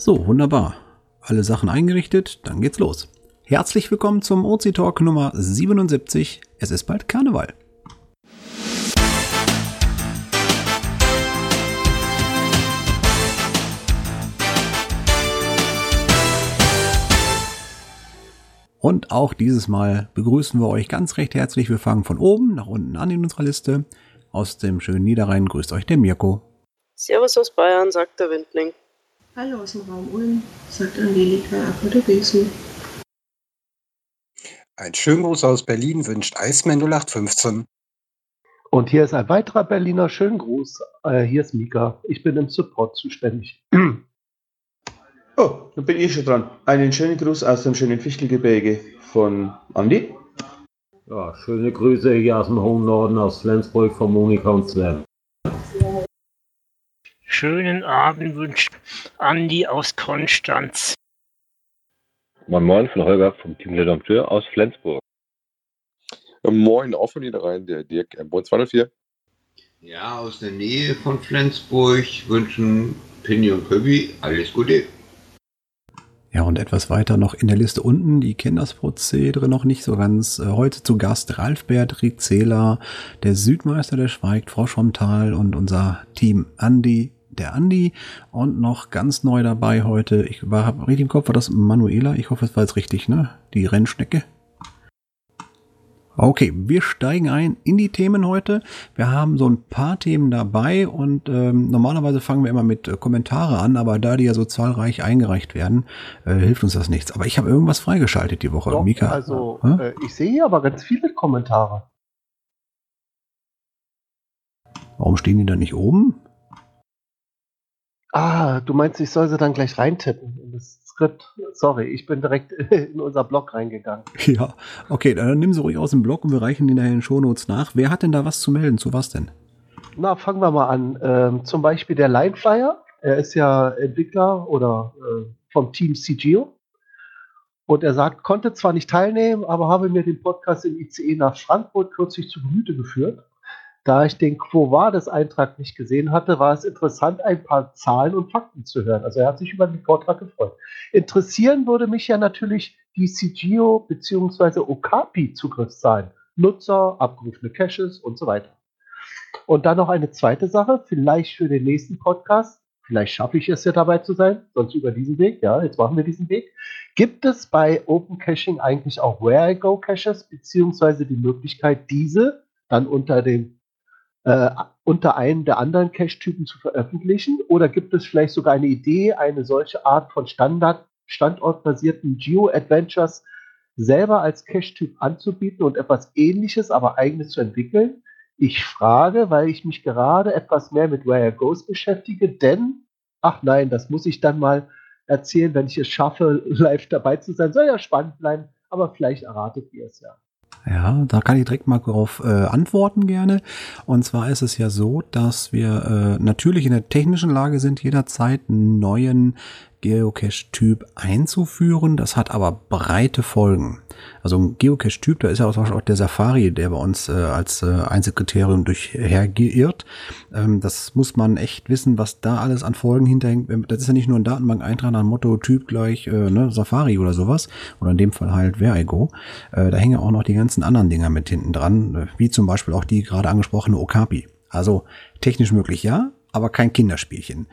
So, wunderbar. Alle Sachen eingerichtet, dann geht's los. Herzlich willkommen zum OC Talk Nummer 77. Es ist bald Karneval. Und auch dieses Mal begrüßen wir euch ganz recht herzlich. Wir fangen von oben nach unten an in unserer Liste. Aus dem schönen Niederrhein grüßt euch der Mirko. Servus aus Bayern, sagt der Windling. Hallo aus dem Raum Ulm, sagt Angelika Apothekesen. Ein schönen Gruß aus Berlin wünscht Eisman 0815. Und hier ist ein weiterer Berliner schönen Gruß. Äh, hier ist Mika. Ich bin im Support zuständig. Oh, dann bin ich schon dran. Einen schönen Gruß aus dem schönen Fichtelgebirge von Andi. Ja, schöne Grüße hier aus dem hohen Norden, aus Flensburg von Monika und Sven. Schönen Abend wünscht Andi aus Konstanz. Moin Moin von Holger vom Team Le Dompteur aus Flensburg. Moin, auch von Niederrhein, der Dirk M. 204. Ja, aus der Nähe von Flensburg wünschen Pinny und Köbi alles Gute. Ja, und etwas weiter noch in der Liste unten, die kennen das Prozedere noch nicht so ganz. Äh, heute zu Gast Ralf Beatrick Zähler, der Südmeister, der schweigt, Frau Schomtal und unser Team Andi, der Andi und noch ganz neu dabei heute, ich war hab richtig im Kopf, war das Manuela, ich hoffe, es war jetzt richtig, ne? Die Rennschnecke. Okay, wir steigen ein in die Themen heute. Wir haben so ein paar Themen dabei und ähm, normalerweise fangen wir immer mit äh, Kommentare an, aber da die ja so zahlreich eingereicht werden, äh, hilft uns das nichts. Aber ich habe irgendwas freigeschaltet die Woche. Doch, Mika, also, äh? ich sehe hier aber ganz viele Kommentare. warum stehen die da nicht oben? Ah, du meinst, ich soll sie dann gleich reintippen in das Skript? Sorry, ich bin direkt in unser Blog reingegangen. Ja, okay, dann nimm sie ruhig aus dem Blog und wir reichen die nachher in den Shownotes nach. Wer hat denn da was zu melden? Zu was denn? Na, fangen wir mal an. Ähm, zum Beispiel der Lineflyer. Er ist ja Entwickler oder äh, vom Team CGO. Und er sagt, konnte zwar nicht teilnehmen, aber habe mir den Podcast im ICE nach Frankfurt kürzlich zu Gemüte geführt. Da ich den Quo Vadis-Eintrag nicht gesehen hatte, war es interessant, ein paar Zahlen und Fakten zu hören. Also er hat sich über den Vortrag gefreut. Interessieren würde mich ja natürlich die CGO bzw. Okapi-Zugriffszahlen. Nutzer, abgerufene Caches und so weiter. Und dann noch eine zweite Sache, vielleicht für den nächsten Podcast. Vielleicht schaffe ich es ja dabei zu sein, sonst über diesen Weg. Ja, jetzt machen wir diesen Weg. Gibt es bei Open Caching eigentlich auch Where I Go Caches, beziehungsweise die Möglichkeit, diese dann unter dem äh, unter einem der anderen Cache-Typen zu veröffentlichen? Oder gibt es vielleicht sogar eine Idee, eine solche Art von Standard, standortbasierten Geo-Adventures selber als Cache-Typ anzubieten und etwas ähnliches, aber eigenes zu entwickeln? Ich frage, weil ich mich gerade etwas mehr mit Where Goes beschäftige, denn, ach nein, das muss ich dann mal erzählen, wenn ich es schaffe, live dabei zu sein. Soll ja spannend bleiben, aber vielleicht erratet ihr es ja. Ja, da kann ich direkt mal darauf äh, antworten gerne. Und zwar ist es ja so, dass wir äh, natürlich in der technischen Lage sind, jederzeit neuen Geocache-Typ einzuführen. Das hat aber breite Folgen. Also ein Geocache-Typ, da ist ja auch, der Safari, der bei uns äh, als äh, Einzelkriterium durchhergeirrt. Ähm, das muss man echt wissen, was da alles an Folgen hinterhängt. Das ist ja nicht nur ein Datenbank-Eintrag nach Motto Typ gleich äh, ne, Safari oder sowas. Oder in dem Fall halt Where I Go. Äh, da hängen auch noch die ganzen anderen Dinger mit hinten dran, äh, wie zum Beispiel auch die gerade angesprochene Okapi. Also technisch möglich ja, aber kein Kinderspielchen.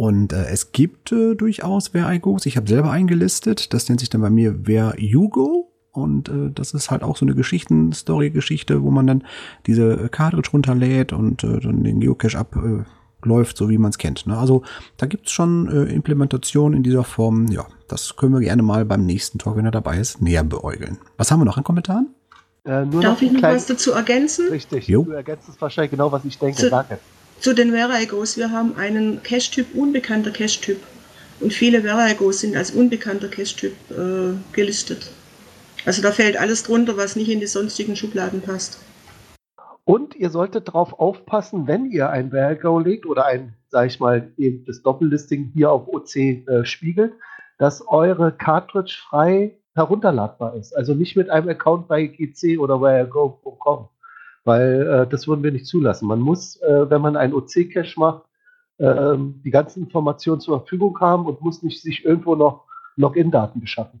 Und äh, es gibt äh, durchaus Where I Goes. Ich habe selber eingelistet. Das nennt sich dann bei mir Where You Go. Und äh, das ist halt auch so eine Geschichten-Story-Geschichte, wo man dann diese Cartridge runterlädt und äh, dann den Geocache abläuft, so wie man es kennt. Ne? Also da gibt's schon äh, Implementationen in dieser Form. Ja, das können wir gerne mal beim nächsten Talk, wenn er dabei ist, näher beäugeln. Was haben wir noch an Kommentaren? Äh, nur Darf ich noch was dazu ergänzen? Richtig, Jo. du ergänzt es wahrscheinlich genau, was ich denke. Zu- es. Zu den Verigos. Wir haben einen Cache-Typ, unbekannter Cache-Typ. Und viele Verigos sind als unbekannter Cache-Typ äh, gelistet. Also da fällt alles drunter, was nicht in die sonstigen Schubladen passt. Und ihr solltet darauf aufpassen, wenn ihr ein Vergo legt oder ein, sag ich mal, eben das Doppellisting hier auf OC äh, spiegelt, dass eure Cartridge frei herunterladbar ist. Also nicht mit einem Account bei GC oder wherego.com, weil äh, das würden wir nicht zulassen. Man muss, äh, wenn man einen OC-Cache macht, ähm, die ganzen Informationen zur Verfügung haben und muss nicht sich irgendwo noch Login-Daten beschaffen.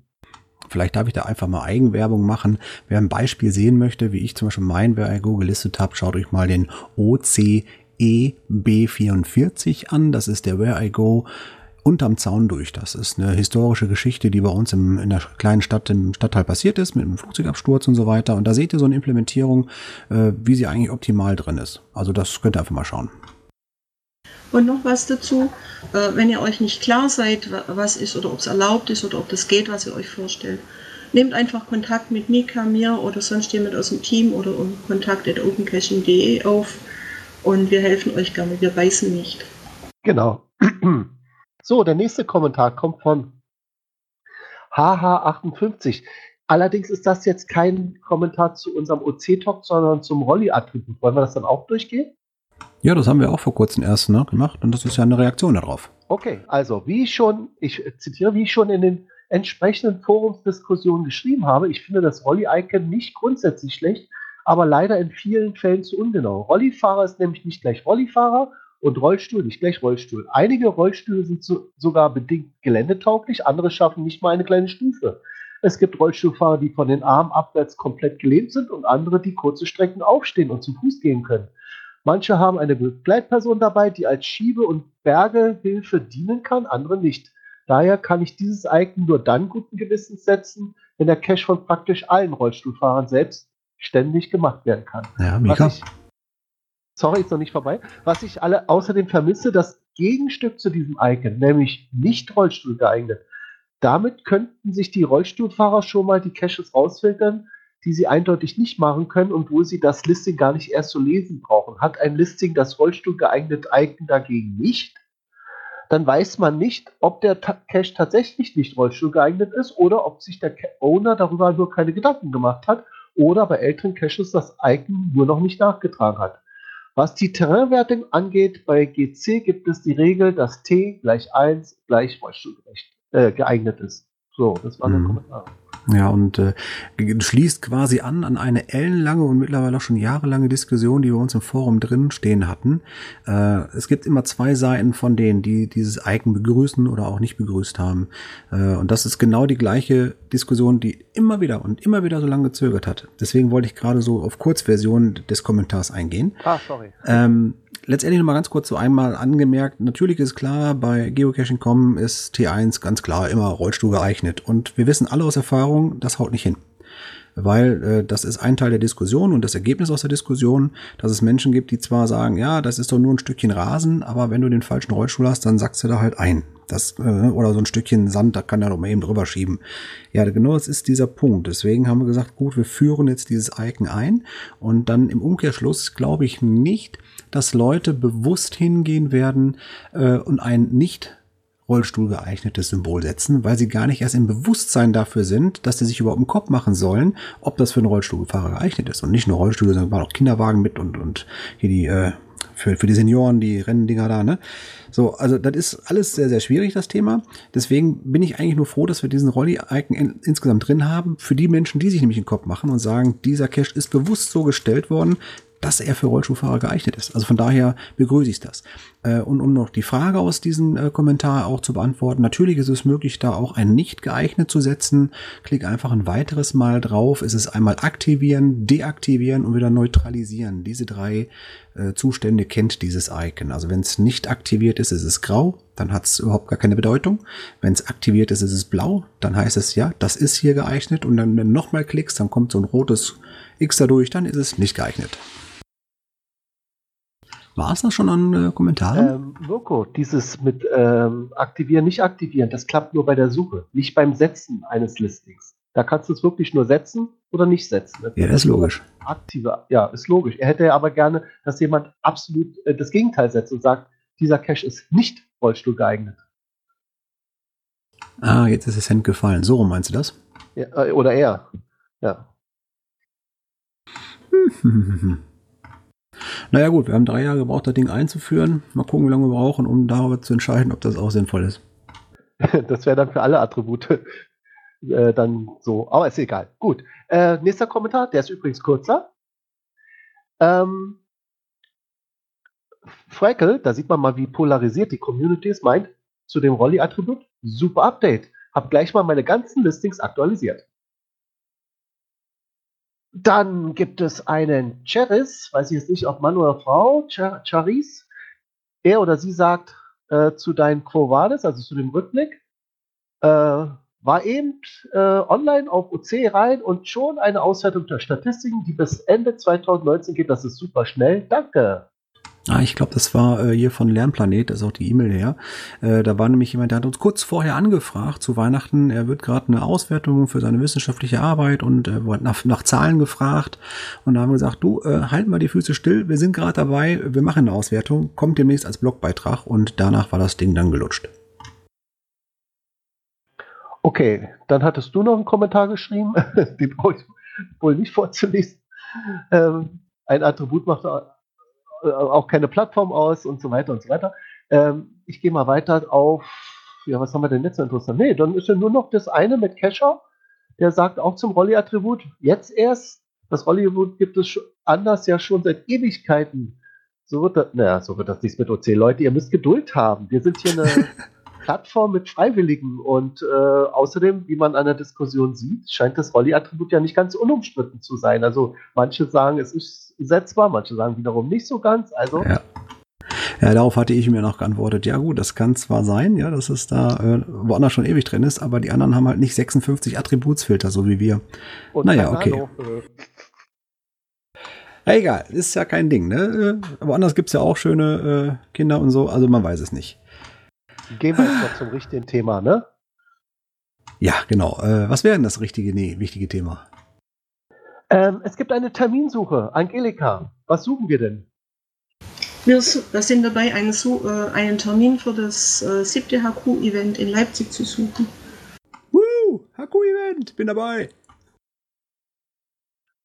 Vielleicht darf ich da einfach mal Eigenwerbung machen. Wer ein Beispiel sehen möchte, wie ich zum Beispiel mein Where I Go gelistet habe, schaut euch mal den OCEB44 an. Das ist der Where I Go unterm Zaun durch. Das ist eine historische Geschichte, die bei uns im, in der kleinen Stadt, im Stadtteil passiert ist, mit einem Flugzeugabsturz und so weiter. Und da seht ihr so eine Implementierung, äh, wie sie eigentlich optimal drin ist. Also das könnt ihr einfach mal schauen. Und noch was dazu, äh, wenn ihr euch nicht klar seid, wa- was ist oder ob es erlaubt ist oder ob das geht, was ihr euch vorstellt, nehmt einfach Kontakt mit Mika, mir oder sonst jemand aus dem Team oder um kontakt.opencaching.de auf und wir helfen euch gerne, wir beißen nicht. Genau. So, der nächste Kommentar kommt von HH58. Allerdings ist das jetzt kein Kommentar zu unserem OC-Talk, sondern zum Rolli-Attribut. Wollen wir das dann auch durchgehen? Ja, das haben wir auch vor kurzem erst ne, gemacht und das ist ja eine Reaktion darauf. Okay, also wie ich schon, ich zitiere, wie ich schon in den entsprechenden Forumsdiskussionen geschrieben habe, ich finde das Rolli-Icon nicht grundsätzlich schlecht, aber leider in vielen Fällen zu ungenau. Rollifahrer ist nämlich nicht gleich Rollifahrer und Rollstuhl nicht gleich Rollstuhl. Einige Rollstühle sind so, sogar bedingt geländetauglich, andere schaffen nicht mal eine kleine Stufe. Es gibt Rollstuhlfahrer, die von den Armen abwärts komplett gelähmt sind und andere, die kurze Strecken aufstehen und zu Fuß gehen können. Manche haben eine Begleitperson dabei, die als Schiebe- und Bergehilfe dienen kann, andere nicht. Daher kann ich dieses Icon nur dann guten Gewissens setzen, wenn der Cache von praktisch allen Rollstuhlfahrern selbstständig gemacht werden kann. Ja, Was Mika? ich, sorry, ist noch nicht vorbei. Was ich alle außerdem vermisse, das Gegenstück zu diesem Icon, nämlich nicht Rollstuhl geeignet. Damit könnten sich die Rollstuhlfahrer schon mal die Caches rausfiltern, die sie eindeutig nicht machen können und wo sie das Listing gar nicht erst zu lesen brauchen. Hat ein Listing das Rollstuhl geeignet Icon dagegen nicht, dann weiß man nicht, ob der Ta Cache tatsächlich nicht Rollstuhl geeignet ist oder ob sich der Owner darüber nur keine Gedanken gemacht hat oder bei älteren Caches das Icon nur noch nicht nachgetragen hat. Was die Terrainwertung angeht, bei GC gibt es die Regel, dass T gleich 1 gleich Rollstuhlgerecht äh, geeignet ist. So, das war der Mhm. Kommentar. Ja, und äh, schließt quasi an an eine ellenlange und mittlerweile auch schon jahrelange Diskussion, die wir uns im Forum drin stehen hatten. Äh, es gibt immer zwei Seiten von denen, die dieses Icon begrüßen oder auch nicht begrüßt haben. Äh, und das ist genau die gleiche Diskussion, die immer wieder und immer wieder so lange gezögert hat. Deswegen wollte ich gerade so auf Kurzversion des Kommentars eingehen. Ah, sorry. Ähm, letztendlich noch mal ganz kurz so einmal angemerkt, natürlich ist klar, bei Geocaching.com ist T1 ganz klar immer Rollstuhl geeignet. Und wir wissen alle aus Erfahrung, das haut nicht hin. Weil äh, das ist ein Teil der Diskussion und das Ergebnis aus der Diskussion, dass es Menschen gibt, die zwar sagen, ja, das ist doch nur ein Stückchen Rasen, aber wenn du den falschen Rollstuhl hast, dann sackst du da halt ein. Das, äh, oder so ein Stückchen Sand, da kann er doch mal eben drüber schieben. Ja, genau das ist dieser Punkt. Deswegen haben wir gesagt, gut, wir führen jetzt dieses Icon ein und dann im Umkehrschluss glaube ich nicht, dass Leute bewusst hingehen werden äh, und ein nicht Rollstuhl geeignetes Symbol setzen, weil sie gar nicht erst im Bewusstsein dafür sind, dass sie sich überhaupt im Kopf machen sollen, ob das für einen Rollstuhlfahrer geeignet ist. Und nicht nur Rollstühle, sondern auch Kinderwagen mit und, und hier die, äh, für, für die Senioren, die Renndinger da, ne? So, also das ist alles sehr, sehr schwierig, das Thema. Deswegen bin ich eigentlich nur froh, dass wir diesen Rolli-Icon in, insgesamt drin haben, für die Menschen, die sich nämlich den Kopf machen und sagen, dieser Cache ist bewusst so gestellt worden, dass er für Rollstuhlfahrer geeignet ist. Also von daher begrüße ich das. Äh, und um noch die Frage aus diesem äh, Kommentar auch zu beantworten, natürlich ist es möglich, da auch ein nicht geeignet zu setzen. Klick einfach ein weiteres Mal drauf. Es ist einmal aktivieren, deaktivieren und wieder neutralisieren. Diese drei äh, Zustände kennt dieses Icon. Also wenn es nicht aktiviert ist, ist es grau, dann hat es überhaupt gar keine Bedeutung. Wenn es aktiviert ist, ist es blau, dann heißt es ja, das ist hier geeignet. Und dann, wenn du nochmal klickst, dann kommt so ein rotes X dadurch, dann ist es nicht geeignet. War es das schon an äh, Kommentaren? Ähm, Mirko, dieses mit ähm, aktivieren, nicht aktivieren, das klappt nur bei der Suche, nicht beim Setzen eines Listings. Da kannst du es wirklich nur setzen oder nicht setzen. ja, das ist logisch. Aktive, ja, ist logisch. Er hätte ja aber gerne, dass jemand absolut äh, das Gegenteil setzt und sagt, dieser Cache ist nicht Rollstuhl geeignet. Ah, jetzt ist das Hemd gefallen. So meinst du das? Ja, äh, oder er. Ja. Naja gut, wir haben drei Jahre gebraucht, das Ding einzuführen. Mal gucken, wie lange wir brauchen, um darüber zu entscheiden, ob das auch sinnvoll ist. Das wäre dann für alle Attribute äh, dann so. Aber ist egal. Gut. Äh, nächster Kommentar, der ist übrigens kurzer. Ähm, Freckle, da sieht man mal, wie polarisiert die Community ist, meint zu dem Rolli-Attribut, super Update. Hab gleich mal meine ganzen Listings aktualisiert. Dann gibt es einen Cheris, weiß ich jetzt nicht, ob Mann oder Frau, Cher- Charis. Er oder sie sagt äh, zu deinen Quo Vadis, also zu dem Rückblick, äh, war eben äh, online auf OC rein und schon eine Auswertung der Statistiken, die bis Ende 2019 geht. Das ist super schnell. Danke. Ah, ich glaube, das war äh, hier von Lernplanet, da ist auch die E-Mail her. Äh, da war nämlich jemand, der hat uns kurz vorher angefragt zu Weihnachten. Er wird gerade eine Auswertung für seine wissenschaftliche Arbeit und äh, nach, nach Zahlen gefragt. Und da haben wir gesagt, du, äh, halt mal die Füße still, wir sind gerade dabei, wir machen eine Auswertung, kommt demnächst als Blogbeitrag und danach war das Ding dann gelutscht. Okay, dann hattest du noch einen Kommentar geschrieben, den brauche ich wohl nicht vorzulesen. Ähm, ein Attribut macht auch keine Plattform aus und so weiter und so weiter. Ähm, ich gehe mal weiter auf, ja, was haben wir denn jetzt so interessant? Nee, dann ist ja nur noch das eine mit Kescher, der sagt auch zum Rolli-Attribut, jetzt erst, das Rolli-Attribut gibt es anders ja schon seit Ewigkeiten. So wird das, naja, so wird das nicht mit OC. Leute, ihr müsst Geduld haben. Wir sind hier eine Plattform mit Freiwilligen und äh, außerdem, wie man an der Diskussion sieht, scheint das Rolli-Attribut ja nicht ganz unumstritten zu sein. Also manche sagen, es ist setzbar, manche sagen wiederum nicht so ganz. Also Ja. Ja, darauf hatte ich mir noch geantwortet. Ja gut, das kann zwar sein, ja, dass es da äh, woanders schon ewig drin ist, aber die anderen haben halt nicht 56 Attributsfilter, so wie wir. und Naja, okay. Äh, Ja, egal, ist ja kein Ding, ne? Äh, Woanders gibt's ja auch schöne äh, Kinder und so, also man weiß es nicht. Gehen wir jetzt mal zum richtigen Thema, ne? Ja, genau. Äh, was wäre denn das richtige, nee, wichtige Thema? Ähm, es gibt eine Terminsuche. Angelika, was suchen wir denn? Wir, sind dabei, einen, äh, einen Termin für das äh, siebte HQ-Event in Leipzig zu suchen. Woo! Haku-Event, bin dabei.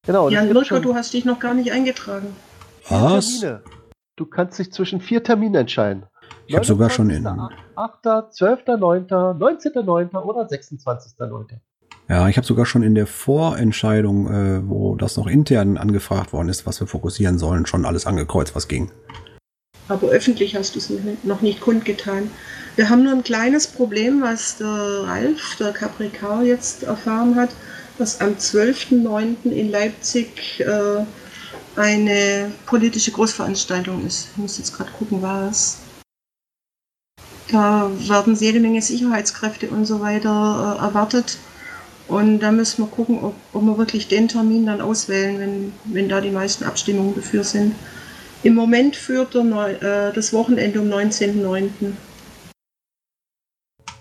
Genau, Wirker, schon du hast dich noch gar nicht eingetragen. Was? Termine. Du kannst dich zwischen vier Terminen entscheiden. Ich habe sogar schon in. 8., 12.9., 19.9. oder 26.9. Ja, ich habe sogar schon in der Vorentscheidung, äh, wo das noch intern angefragt worden ist, was wir fokussieren sollen, schon alles angekreuzt, was ging. Aber öffentlich hast du es noch nicht- kundgetan. Wir haben nur ein kleines Problem, was der Ralf, der Capricar, jetzt erfahren hat, dass am 12.09. in Leipzig äh, eine politische Großveranstaltung ist. Ich muss jetzt gerade gucken, was. Da werden jede Menge Sicherheitskräfte und so weiter äh, erwartet. Und da müssen wir gucken, ob, ob wir wirklich den Termin dann auswählen, wenn, wenn da die meisten Abstimmungen dafür sind. Im Moment führt der Neu äh, das Wochenende um 19.09.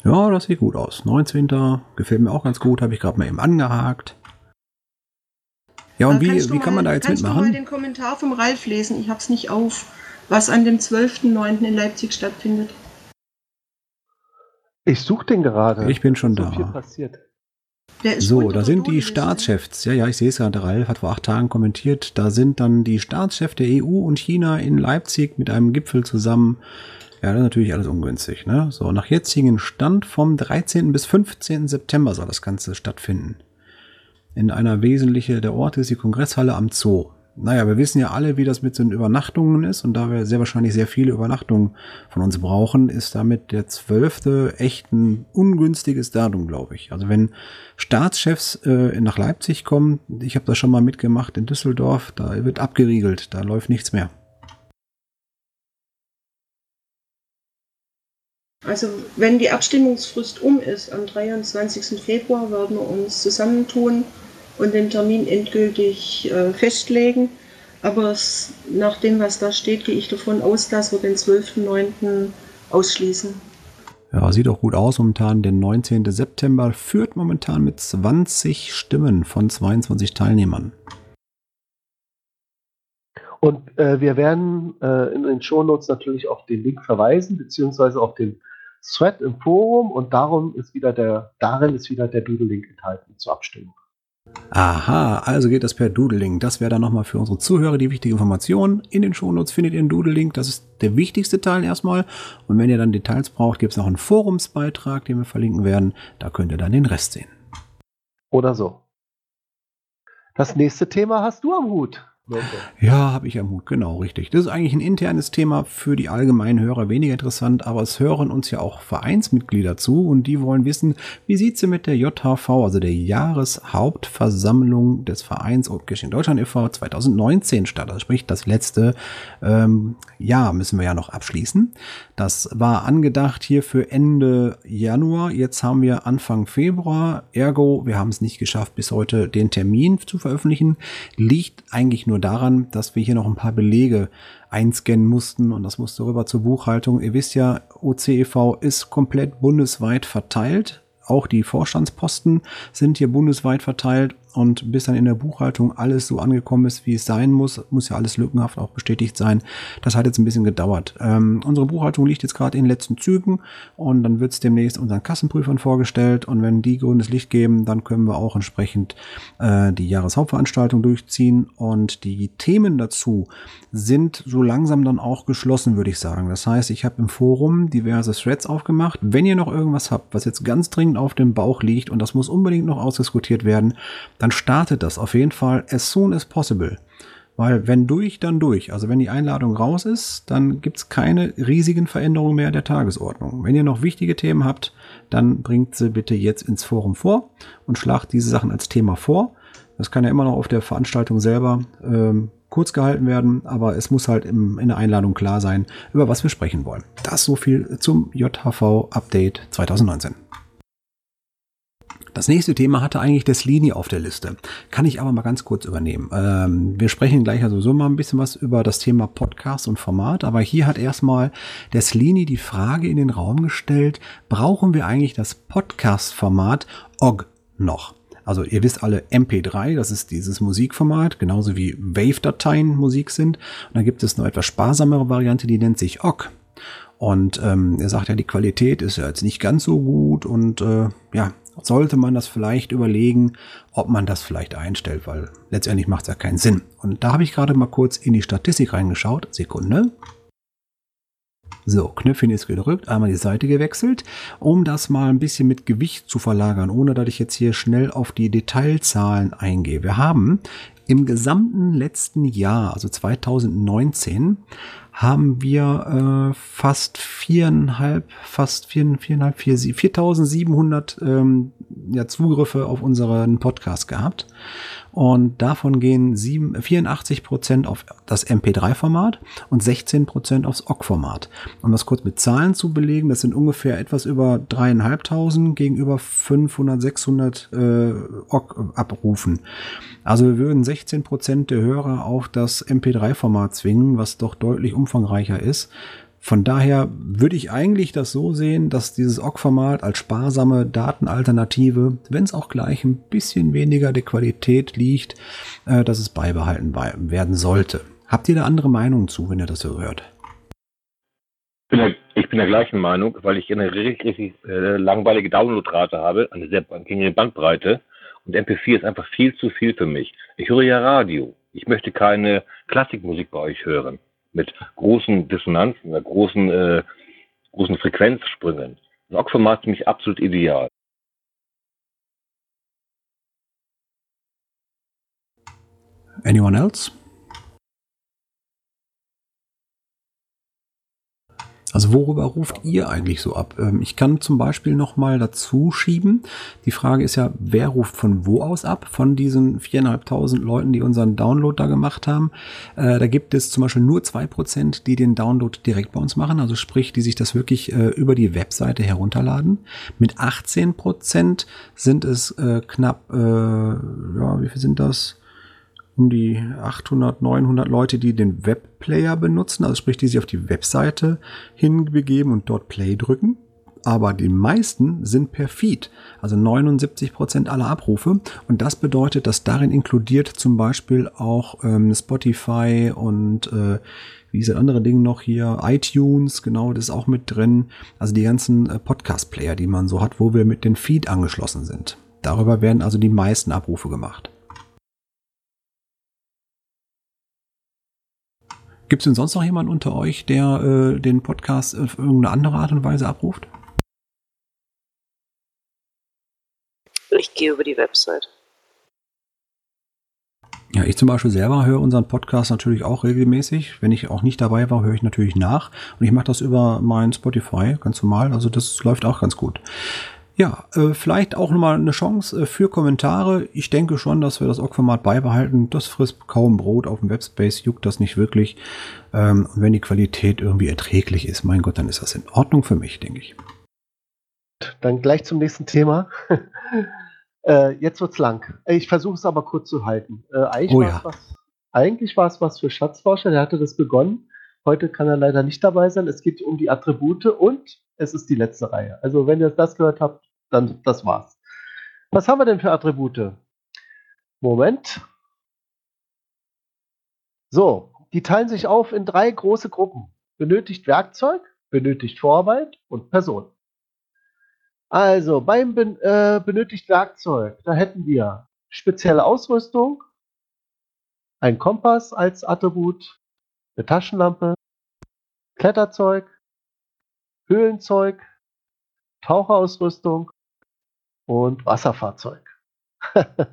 Ja, das sieht gut aus. 19. gefällt mir auch ganz gut, habe ich gerade mal eben angehakt. Ja, und Äh, wie, wie kann mal- man da jetzt kannst du mal mitmachen? den Kommentar vom Ralf lesen? Ich habe es nicht auf, was an dem 12.09. in Leipzig stattfindet. Ich suche den gerade. Ich bin schon so da. viel passiert. So, da sind die. Staatschefs. Ja, ja, ich sehe es gerade. Ralf hat vor acht Tagen kommentiert. Da sind dann die Staatschefs der EU und China in Leipzig mit einem Gipfel zusammen. Ja, das ist natürlich alles ungünstig. Ne? So, nach jetzigen Stand vom 13. bis 15. September soll das Ganze stattfinden. In einer wesentlichen, der Ort ist die Kongresshalle am Zoo. Naja, wir wissen ja alle, wie das mit den Übernachtungen ist. Und da wir sehr wahrscheinlich sehr viele Übernachtungen von uns brauchen, ist damit der 12. echt ein ungünstiges Datum, glaube ich. Also wenn Staatschefs äh, nach Leipzig kommen, ich habe das schon mal mitgemacht in Düsseldorf, da wird abgeriegelt, da läuft nichts mehr. Also wenn die Abstimmungsfrist um ist, am 23. Februar werden wir uns zusammentun und den Termin endgültig äh, festlegen. Aber es, nach dem, was da steht, gehe ich davon aus, dass wir den 12.09. ausschließen. Ja, sieht auch gut aus momentan. Der 19. September führt momentan mit 20 Stimmen von 22 Teilnehmern. Und äh, wir werden äh, in den Shownotes natürlich auf den Link verweisen, beziehungsweise auf den Thread im Forum und darum ist wieder der, darin ist wieder der Doodle-Link enthalten zur Abstimmung. Aha, also geht das per Doodle-Link. Das wäre dann nochmal für unsere Zuhörer die wichtige Information. In den Shownotes findet ihr einen Doodle-Link. Das ist der wichtigste Teil erstmal. Und wenn ihr dann Details braucht, gibt es noch einen Forumsbeitrag, den wir verlinken werden. Da könnt ihr dann den Rest sehen. Oder so. Das nächste Thema hast du am Hut. Ja, habe ich Mut, genau, richtig. Das ist eigentlich ein internes Thema für die allgemeinen Hörer weniger interessant, aber es hören uns ja auch Vereinsmitglieder zu und die wollen wissen, wie sieht's denn mit der JHV, also der Jahreshauptversammlung des Vereins Oldkirchen Deutschland e.V. 2019 statt. Also sprich, das letzte ähm, Jahr müssen wir ja noch abschließen. Das war angedacht hier für Ende Januar. Jetzt haben wir Anfang Februar. Ergo, wir haben es nicht geschafft, bis heute den Termin zu veröffentlichen. Liegt eigentlich nur daran, dass wir hier noch ein paar Belege einscannen mussten und das musste rüber zur Buchhaltung. Ihr wisst ja, OCEV ist komplett bundesweit verteilt. Auch die Vorstandsposten sind hier bundesweit verteilt und bis dann in der Buchhaltung alles so angekommen ist, wie es sein muss, muss ja alles lückenhaft auch bestätigt sein. Das hat jetzt ein bisschen gedauert. Ähm, unsere Buchhaltung liegt jetzt gerade in den letzten Zügen und dann wird es demnächst unseren Kassenprüfern vorgestellt und wenn die grünes Licht geben, dann können wir auch entsprechend äh, die Jahreshauptveranstaltung durchziehen und die Themen dazu sind so langsam dann auch geschlossen, würde ich sagen. Das heißt, ich habe im Forum diverse Threads aufgemacht. Wenn ihr noch irgendwas habt, was jetzt ganz dringend auf dem Bauch liegt und das muss unbedingt noch ausdiskutiert werden, dann startet das auf jeden Fall as soon as possible. Weil wenn durch, dann durch. Also wenn die Einladung raus ist, dann gibt es keine riesigen Veränderungen mehr der Tagesordnung. Wenn ihr noch wichtige Themen habt, dann bringt sie bitte jetzt ins Forum vor und schlagt diese Sachen als Thema vor. Das kann ja immer noch auf der Veranstaltung selber ähm, kurz gehalten werden, aber es muss halt im, in der Einladung klar sein, über was wir sprechen wollen. Das so viel zum JHV Update 2019. Das nächste Thema hatte eigentlich der Slini auf der Liste. Kann ich aber mal ganz kurz übernehmen. Ähm, wir sprechen gleich also so mal ein bisschen was über das Thema Podcast und Format, aber hier hat erstmal der Slini die Frage in den Raum gestellt, brauchen wir eigentlich das Podcast-Format OG noch? Also ihr wisst alle MP3, das ist dieses Musikformat, genauso wie Wave-Dateien Musik sind. Und dann gibt es eine etwas sparsamere Variante, die nennt sich OGG. Und ähm, er sagt ja, die Qualität ist ja jetzt nicht ganz so gut und äh, ja, sollte man das vielleicht überlegen, ob man das vielleicht einstellt, weil letztendlich macht es ja keinen Sinn. Und da habe ich gerade mal kurz in die Statistik reingeschaut. Sekunde. So, Knöpfchen ist gedrückt, einmal die Seite gewechselt, um das mal ein bisschen mit Gewicht zu verlagern, ohne dass ich jetzt hier schnell auf die Detailzahlen eingehe. Wir haben im gesamten letzten Jahr, also 2019, haben wir äh, fast viereinhalb, fast vier, viereinhalb, vier, 4700 ähm, ja, Zugriffe auf unseren Podcast gehabt. Und davon gehen 7, 84 Prozent auf das MP3-Format und 16 Prozent aufs OGG-Format. Um das kurz mit Zahlen zu belegen, das sind ungefähr etwas über dreieinhalbtausend gegenüber 500, 600 äh, OGG abrufen. Also wir würden 16 Prozent der Hörer auf das MP3-Format zwingen, was doch deutlich umfangreicher ist. Von daher würde ich eigentlich das so sehen, dass dieses OGG-Format als sparsame Datenalternative, wenn es auch gleich ein bisschen weniger der Qualität liegt, äh, dass es beibehalten werden sollte. Habt ihr da andere Meinungen zu, wenn ihr das so hört? Ich bin, der, ich bin der gleichen Meinung, weil ich eine richtig, äh, langweilige Downloadrate habe, eine sehr geringe Bandbreite. Und MP4 ist einfach viel zu viel für mich. Ich höre ja Radio. Ich möchte keine Klassikmusik bei euch hören mit großen Dissonanzen, mit großen, äh, großen Frequenzsprüngen. Das OGG-Format ist mich absolut ideal. Anyone else? Also worüber ruft ihr eigentlich so ab? Ähm, ich kann zum Beispiel noch mal dazu schieben. Die Frage ist ja, wer ruft von wo aus ab? Von diesen viereinhalbtausend Leuten, die unseren Download da gemacht haben. Äh, da gibt es zum Beispiel nur zwei Prozent, die den Download direkt bei uns machen. Also sprich, die sich das wirklich äh, über die Webseite herunterladen. Mit 18 Prozent sind es äh, knapp, ja, wie viel sind das? Um die 800, 900 Leute, die den Webplayer benutzen, also sprich, die sich auf die Webseite hinbegeben und dort Play drücken. Aber die meisten sind per Feed, also 79 Prozent aller Abrufe. Und das bedeutet, dass darin inkludiert zum Beispiel auch ähm, Spotify und äh, wie ist das andere Ding noch hier? iTunes, genau, das ist auch mit drin. Also die ganzen äh, Podcast-Player, die man so hat, wo wir mit dem Feed angeschlossen sind. Darüber werden also die meisten Abrufe gemacht. Gibt es denn sonst noch jemanden unter euch, der äh, den Podcast auf irgendeine andere Art und Weise abruft? Ich gehe über die Website. Ja, ich zum Beispiel selber höre unseren Podcast natürlich auch regelmäßig. Wenn ich auch nicht dabei war, höre ich natürlich nach. Und ich mache das über mein Spotify, ganz normal. Also das läuft auch ganz gut. Ja, äh, vielleicht auch nochmal eine Chance äh, für Kommentare. Ich denke schon, dass wir das OGG-Format beibehalten. Das frisst kaum Brot auf dem Webspace, juckt das nicht wirklich. Ähm, und wenn die Qualität irgendwie erträglich ist, mein Gott, dann ist das in Ordnung für mich, denke ich. Dann gleich zum nächsten Thema. äh, jetzt wird's lang. Ich versuche es aber kurz zu halten. Äh, eigentlich Oh war ja. es was, eigentlich war es was für Schatzforscher, der hatte das begonnen. Heute kann er leider nicht dabei sein. Es geht um die Attribute und es ist die letzte Reihe. Also wenn ihr das gehört habt, dann das war's. Was haben wir denn für Attribute? Moment. So, die teilen sich auf in drei große Gruppen. Benötigt Werkzeug, benötigt Vorarbeit und Person. Also beim ben, äh, benötigt Werkzeug, da hätten wir spezielle Ausrüstung, ein Kompass als Attribut, eine Taschenlampe, Kletterzeug, Höhlenzeug, Taucherausrüstung und Wasserfahrzeug.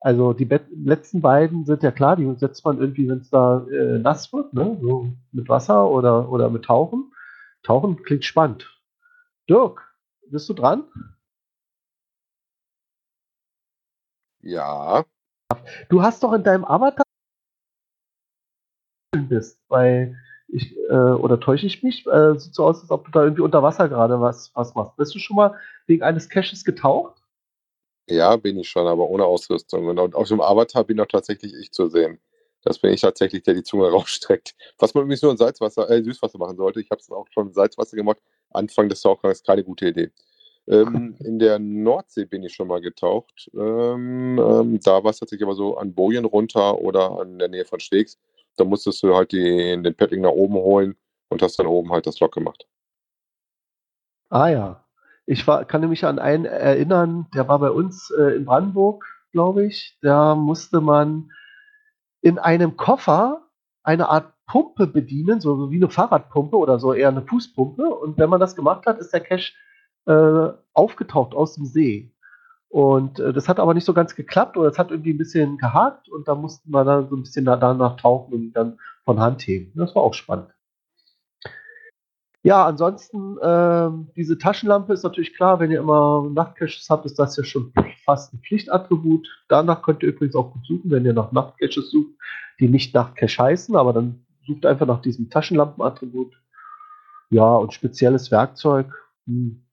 also die bet- letzten beiden sind ja klar, die setzt man irgendwie, wenn es da äh, nass wird, ne? so mit Wasser oder, oder mit Tauchen. Tauchen klingt spannend. Dirk, bist du dran? Ja, Du hast doch in deinem Avatar bist, weil ich, äh, oder täusche ich mich? Äh, sieht so aus, als ob du da irgendwie unter Wasser gerade was, was machst. Bist du schon mal wegen eines Caches getaucht? ja, bin ich schon, aber ohne Ausrüstung. Und auf dem Avatar bin auch tatsächlich ich zu sehen. Das bin ich tatsächlich, der die Zunge rausstreckt. Was man übrigens nur in Salzwasser, äh, Süßwasser machen sollte. Ich habe es auch schon in Salzwasser gemacht. Anfang des Tauchgangs keine gute Idee. Ähm, in der Nordsee bin ich schon mal getaucht. Ähm, ähm, da war es tatsächlich aber so an Bojen runter oder an der Nähe von Stegs. Da musstest du halt die, den Paddling nach oben holen und hast dann oben halt das Lock gemacht. Ah ja. Ich war, kann mich an einen erinnern, der war bei uns äh, in Brandenburg, glaube ich. Da musste man in einem Koffer eine Art Pumpe bedienen, so wie eine Fahrradpumpe oder so eher eine Fußpumpe. Und wenn man das gemacht hat, ist der Cache äh, aufgetaucht aus dem See. Und äh, das hat aber nicht so ganz geklappt oder es hat irgendwie ein bisschen gehakt und da mussten wir dann so ein bisschen da, danach tauchen und dann von Hand heben. Das war auch spannend. Ja, ansonsten, ähm, diese Taschenlampe ist natürlich klar, wenn ihr immer Nachtcaches habt, ist das ja schon fast ein Pflichtattribut. Danach könnt ihr übrigens auch gut suchen, wenn ihr nach Nachtcaches sucht, die nicht Nachtcache heißen, aber dann sucht einfach nach diesem Taschenlampenattribut. Ja, und spezielles Werkzeug. Hm.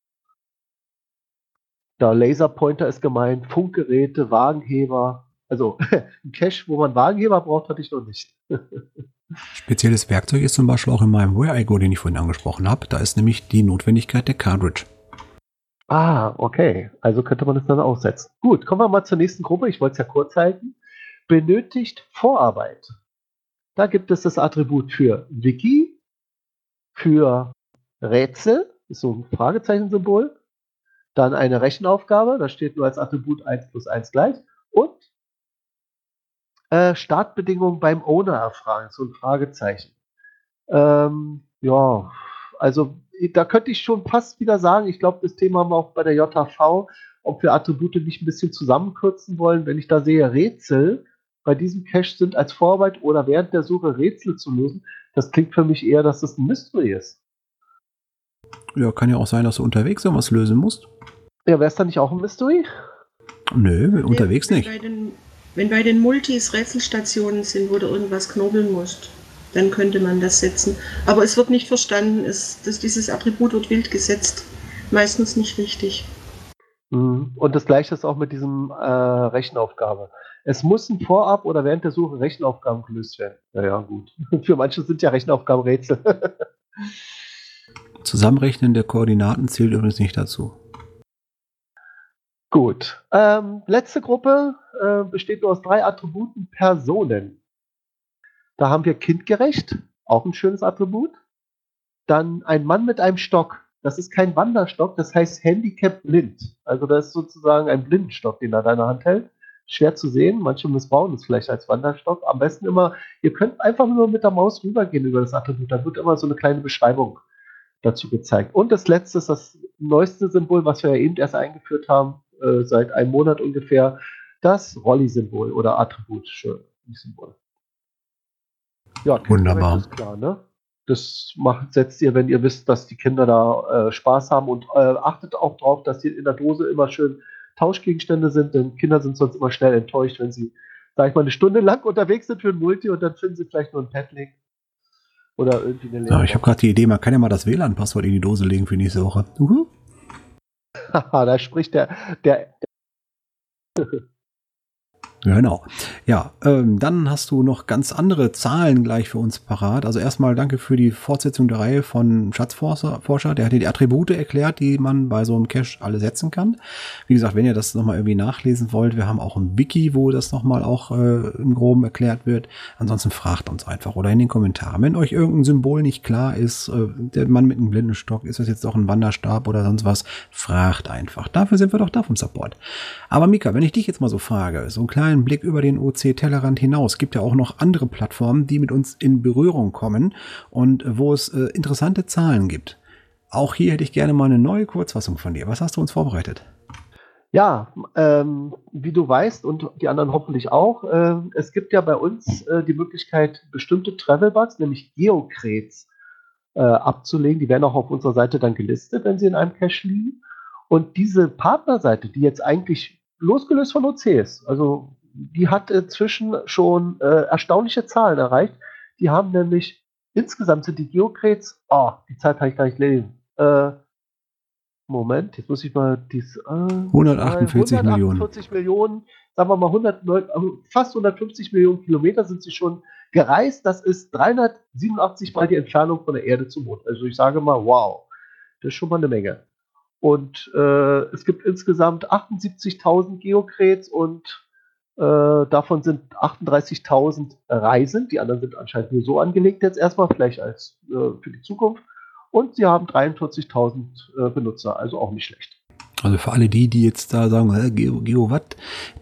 Da Laserpointer ist gemeint, Funkgeräte, Wagenheber. Also ein Cache, wo man Wagenheber braucht, hatte ich noch nicht. Spezielles Werkzeug ist zum Beispiel auch in meinem Where I Go, den ich vorhin angesprochen habe. Da ist nämlich die Notwendigkeit der Cartridge. Ah, okay. Also könnte man es dann aussetzen. Gut, kommen wir mal zur nächsten Gruppe. Ich wollte es ja kurz halten. Benötigt Vorarbeit. Da gibt es das Attribut für Wiki, für Rätsel, ist so ein Fragezeichensymbol. Dann eine Rechenaufgabe, da steht nur als Attribut 1 plus 1 gleich. Und äh, Startbedingungen beim Owner erfragen, so ein Fragezeichen. Ähm, ja, also da könnte ich schon fast wieder sagen, ich glaube, das Thema haben wir auch bei der JV, ob wir Attribute nicht ein bisschen zusammenkürzen wollen. Wenn ich da sehe, Rätsel bei diesem Cache sind als Vorarbeit oder während der Suche Rätsel zu lösen, das klingt für mich eher, dass das ein Mystery ist. Ja, kann ja auch sein, dass du unterwegs irgendwas lösen musst. Ja, wäre es dann nicht auch ein Mystery? Nö, unterwegs wenn nicht. Bei den, wenn bei den Multis Rätselstationen sind, wo du irgendwas knobeln musst, dann könnte man das setzen. Aber es wird nicht verstanden. Es, das, dieses Attribut wird wild gesetzt. Meistens nicht richtig. Mhm. Und das gleiche ist auch mit diesem äh, Rechenaufgabe. Es müssen vorab oder während der Suche Rechenaufgaben gelöst werden. Ja, ja, gut. Für manche sind ja Rechenaufgaben Rätsel. Zusammenrechnen der Koordinaten zählt übrigens nicht dazu. Gut. Ähm, letzte Gruppe äh, besteht nur aus drei Attributen Personen. Da haben wir kindgerecht, auch ein schönes Attribut. Dann ein Mann mit einem Stock. Das ist kein Wanderstock, das heißt Handicap blind. Also das ist sozusagen ein Blindenstock, den er in deiner Hand hält. Schwer zu sehen, manche missbrauchen es vielleicht als Wanderstock. Am besten immer, ihr könnt einfach nur mit der Maus rübergehen über das Attribut. Dann wird immer so eine kleine Beschreibung dazu gezeigt. Und das letzte ist das neueste Symbol, was wir ja eben erst eingeführt haben, äh, seit einem Monat ungefähr, das Rolli-Symbol oder Attribut. Schön. die Symbole. Ja, Wunderbar. Ist klar, ne? Das macht, setzt ihr, wenn ihr wisst, dass die Kinder da äh, Spaß haben und äh, achtet auch darauf, dass hier in der Dose immer schön Tauschgegenstände sind, denn Kinder sind sonst immer schnell enttäuscht, wenn sie, sag ich mal, eine Stunde lang unterwegs sind für ein Multi und dann finden sie vielleicht nur ein Padlink oder irgendwie eine Ja, ich habe gerade die Idee, man kann ja mal das WLAN-Passwort in die Dose legen für nächste Woche. Uhu. Haha, da spricht der, der Genau. Ja, ähm, dann hast du noch ganz andere Zahlen gleich für uns parat. Also erstmal danke für die Fortsetzung der Reihe von Schatzforscher. Forscher. Der hat dir die Attribute erklärt, die man bei so einem Cache alle setzen kann. Wie gesagt, wenn ihr das nochmal irgendwie nachlesen wollt, wir haben auch ein Wiki, wo das nochmal auch äh, im Groben erklärt wird. Ansonsten fragt uns einfach oder in den Kommentaren. Wenn euch irgendein Symbol nicht klar ist, äh, der Mann mit einem Blindenstock, ist das jetzt doch ein Wanderstab oder sonst was, fragt einfach. Dafür sind wir doch da vom Support. Aber Mika, wenn ich dich jetzt mal so frage, so einen kleinen Blick über den OC-Tellerrand hinaus, gibt ja auch noch andere Plattformen, die mit uns in Berührung kommen und wo es äh, interessante Zahlen gibt. Auch hier hätte ich gerne mal eine neue Kurzfassung von dir. Was hast du uns vorbereitet? Ja, ähm, wie du weißt und die anderen hoffentlich auch, äh, es gibt ja bei uns äh, die Möglichkeit, bestimmte Travel-Bugs, nämlich Geocrets, äh, abzulegen. Die werden auch auf unserer Seite dann gelistet, wenn sie in einem Cache liegen. Und diese Partnerseite, die jetzt eigentlich losgelöst von OC ist, also die hat inzwischen schon äh, erstaunliche Zahlen erreicht. Die haben nämlich insgesamt sind die Geocrates, oh, die Zahl kann ich gar nicht lesen. Äh, Moment, jetzt muss ich mal dies. Äh, 148 Millionen. 148 Millionen, sagen wir mal 109, also fast 150 Millionen Kilometer sind sie schon gereist. Das ist 387 mal die Entfernung von der Erde zum Mond. Also ich sage mal, wow, das ist schon mal eine Menge. Und äh, es gibt insgesamt 78.000 Geocrets und äh, davon sind 38.000 Reisen. Die anderen sind anscheinend nur so angelegt jetzt erstmal, vielleicht als äh, für die Zukunft. Und sie haben 43.000 äh, Benutzer, also auch nicht schlecht. Also für alle die, die jetzt da sagen, Hä, Geo, Geo, was?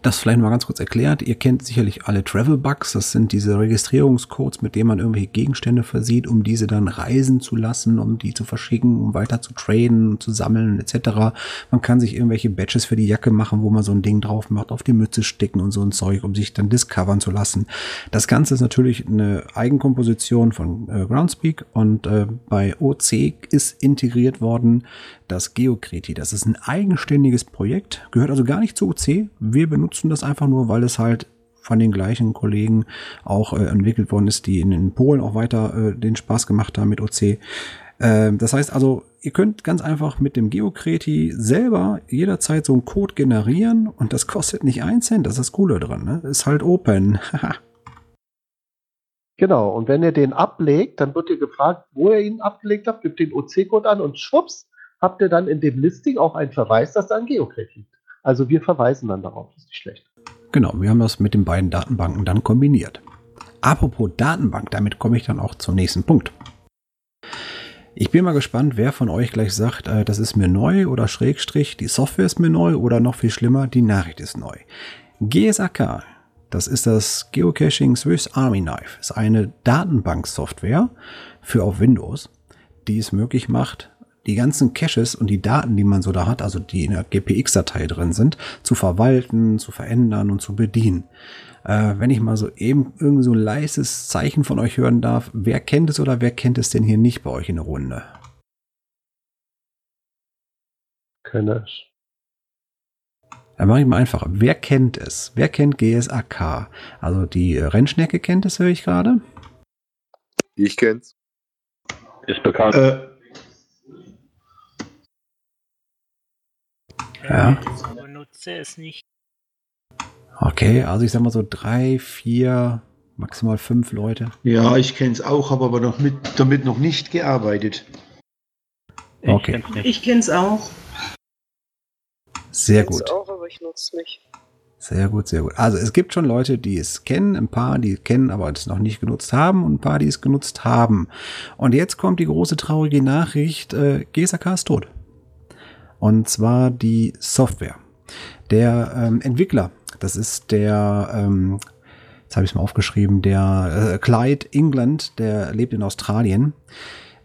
Das vielleicht mal ganz kurz erklärt. Ihr kennt sicherlich alle Travel Bugs. Das sind diese Registrierungscodes, mit denen man irgendwelche Gegenstände versieht, um diese dann reisen zu lassen, um die zu verschicken, um weiter zu traden, zu sammeln, etc. Man kann sich irgendwelche Badges für die Jacke machen, wo man so ein Ding drauf macht, auf die Mütze sticken und so ein Zeug, um sich dann discovern zu lassen. Das Ganze ist natürlich eine Eigenkomposition von äh, Groundspeak und äh, bei OC ist integriert worden das Geokreti. Das ist ein eigenständiges Projekt, gehört also gar nicht zu OC. Wir benutzen das einfach nur, weil es halt von den gleichen Kollegen auch äh, entwickelt worden ist, die in, in Polen auch weiter äh, den Spaß gemacht haben mit OC. Äh, das heißt also, ihr könnt ganz einfach mit dem Geokreti selber jederzeit so einen Code generieren und das kostet nicht einen Cent. Das ist das Coole dran. Ne? Ist halt open. Genau, und wenn ihr den ablegt, dann wird ihr gefragt, wo ihr ihn abgelegt habt, gebt den OC-Code an und schwupps, habt ihr dann in dem Listing auch einen Verweis, dass da ein Geocrit liegt. Also wir verweisen dann darauf, das ist nicht schlecht. Genau, wir haben das mit den beiden Datenbanken dann kombiniert. Apropos Datenbank, damit komme ich dann auch zum nächsten Punkt. Ich bin mal gespannt, wer von euch gleich sagt, äh, das ist mir neu oder Schrägstrich, die Software ist mir neu oder noch viel schlimmer, die Nachricht ist neu. GSAK, das ist das Geocaching Swiss Army Knife, ist eine Datenbanksoftware für auf Windows, die es möglich macht, die ganzen Caches und die Daten, die man so da hat, also die in der GPX-Datei drin sind, zu verwalten, zu verändern und zu bedienen. Äh, wenn ich mal so eben irgendwie so ein leises Zeichen von euch hören darf, wer kennt es oder wer kennt es denn hier nicht bei euch in der Runde? Kenne es. Dann mache ich mal einfach. Wer kennt es? Wer kennt GSAK? Also die Rennschnecke kennt es, höre ich gerade. Ich kenn's. Ist bekannt. Äh, Ja. Ich benutze es nicht. Okay, also ich sag mal so drei, vier, maximal fünf Leute. ja, ich kenne es auch, habe aber noch mit, damit noch nicht gearbeitet. Ich Okay. Ich kenne es auch. Sehr Kenn's gut. auch, aber ich nutze es nicht. Sehr gut, sehr gut. Also es gibt schon Leute, die es kennen, ein paar, die es kennen, aber es noch nicht genutzt haben und ein paar, die es genutzt haben. Und jetzt kommt die große traurige Nachricht, äh, GSAK ist tot. Und zwar die Software. Der ähm, Entwickler, das ist der, ähm, jetzt habe ich es mal aufgeschrieben, der äh, Clyde England, der lebt in Australien.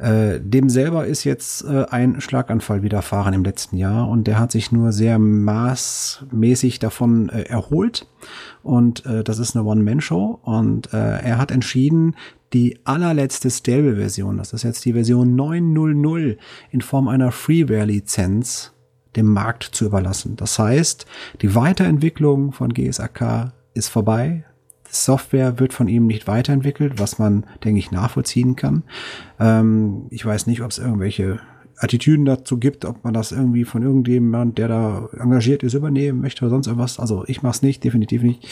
Äh, dem selber ist jetzt äh, ein Schlaganfall widerfahren im letzten Jahr und der hat sich nur sehr maßmäßig davon äh, erholt. Und äh, das ist eine One-Man-Show. Und äh, er hat entschieden, die allerletzte Stable-Version, das ist jetzt die Version 9.0.0 in Form einer Freeware-Lizenz dem Markt zu überlassen. Das heißt, die Weiterentwicklung von GSAK ist vorbei. Die Software wird von ihm nicht weiterentwickelt, was man, denke ich, nachvollziehen kann. Ähm, ich weiß nicht, ob es irgendwelche Attitüden dazu gibt, ob man das irgendwie von irgendjemand, der da engagiert ist, übernehmen möchte oder sonst irgendwas. Also ich mache es nicht, definitiv nicht.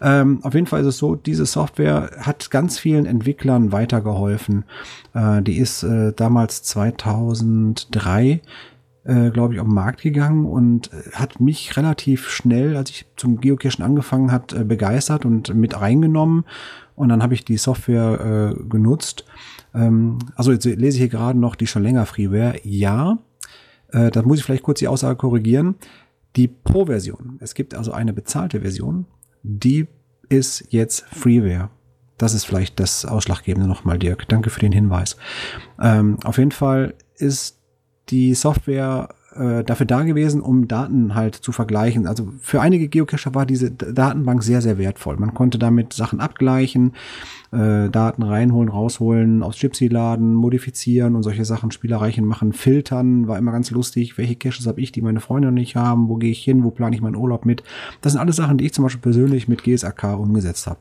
Ähm, auf jeden Fall ist es so, diese Software hat ganz vielen Entwicklern weitergeholfen. Äh, die ist äh, damals 2003 äh, glaube ich, auf den Markt gegangen und äh, hat mich relativ schnell, als ich zum Geocachen angefangen hat, äh, begeistert und mit reingenommen. Und dann habe ich die Software äh, genutzt. Ähm, also jetzt lese ich hier gerade noch die schon länger Freeware. Ja, äh, da muss ich vielleicht kurz die Aussage korrigieren. Die Pro-Version, es gibt also eine bezahlte Version, die ist jetzt Freeware. Das ist vielleicht das Ausschlaggebende nochmal, Dirk. Danke für den Hinweis. Ähm, auf jeden Fall ist die Software äh, dafür da gewesen, um Daten halt zu vergleichen. Also für einige Geocacher war diese Datenbank sehr, sehr wertvoll. Man konnte damit Sachen abgleichen, äh, Daten reinholen, rausholen, aus Gypsy laden, modifizieren und solche Sachen Spielereichen machen, filtern, war immer ganz lustig. Welche Caches habe ich, die meine Freunde nicht haben? Wo gehe ich hin? Wo plane ich meinen Urlaub mit? Das sind alles Sachen, die ich zum Beispiel persönlich mit GSAK umgesetzt habe.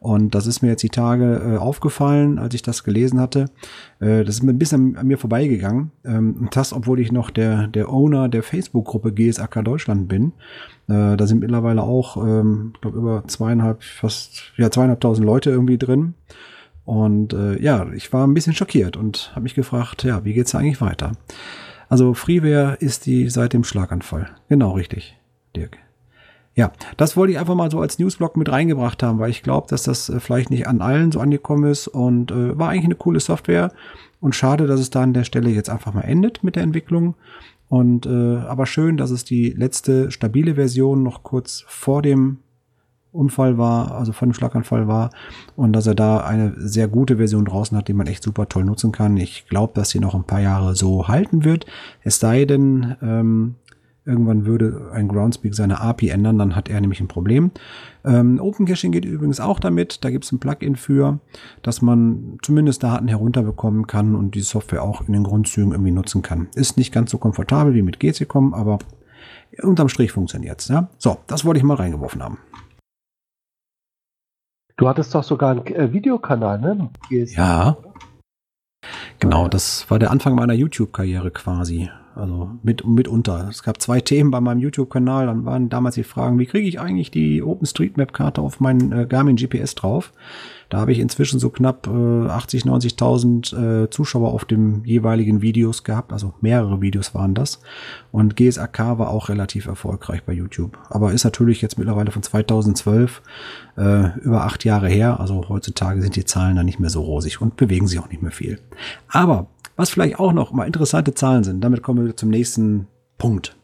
Und das ist mir jetzt die Tage äh, aufgefallen, als ich das gelesen hatte. Äh, das ist mir ein bisschen an mir vorbeigegangen. Ähm, das, obwohl ich noch der, der Owner der Facebook-Gruppe GSAK Deutschland bin. Äh, da sind mittlerweile auch, ähm, ich glaube, über zweieinhalb, fast, ja, zweieinhalbtausend Leute irgendwie drin. Und äh, ja, ich war ein bisschen schockiert und habe mich gefragt, ja, wie geht's eigentlich weiter? Also Freeware ist die seit dem Schlaganfall. Genau richtig, Dirk. Ja, das wollte ich einfach mal so als Newsblog mit reingebracht haben, weil ich glaube, dass das äh, vielleicht nicht an allen so angekommen ist und äh, war eigentlich eine coole Software und schade, dass es da an der Stelle jetzt einfach mal endet mit der Entwicklung. Und äh, aber schön, dass es die letzte stabile Version noch kurz vor dem Unfall war, also vor dem Schlaganfall war und dass er da eine sehr gute Version draußen hat, die man echt super toll nutzen kann. Ich glaube, dass sie noch ein paar Jahre so halten wird. Es sei denn, ähm, Irgendwann würde ein Groundspeak seine API ändern, dann hat er nämlich ein Problem. Ähm, Open Caching geht übrigens auch damit. Da gibt es ein Plugin für, dass man zumindest Daten herunterbekommen kann und die Software auch in den Grundzügen irgendwie nutzen kann. Ist nicht ganz so komfortabel wie mit GCCom, aber unterm Strich funktioniert es. Ja? So, das wollte ich mal reingeworfen haben. Du hattest doch sogar einen äh, Videokanal, ne? Ja. Genau, das war der Anfang meiner YouTube-Karriere quasi. Also mit, mitunter. Es gab zwei Themen bei meinem YouTube-Kanal. Dann waren damals die Fragen, wie kriege ich eigentlich die OpenStreetMap-Karte auf meinen äh, Garmin GPS drauf? Da habe ich inzwischen so knapp äh, 80, 90.000 äh, Zuschauer auf dem jeweiligen Videos gehabt. Also mehrere Videos waren das. Und GSAK war auch relativ erfolgreich bei YouTube. Aber ist natürlich jetzt mittlerweile von 2012 äh, über acht Jahre her. Also heutzutage sind die Zahlen da nicht mehr so rosig und bewegen sich auch nicht mehr viel. Aber was vielleicht auch noch mal interessante Zahlen sind, damit kommen wir zum nächsten Punkt.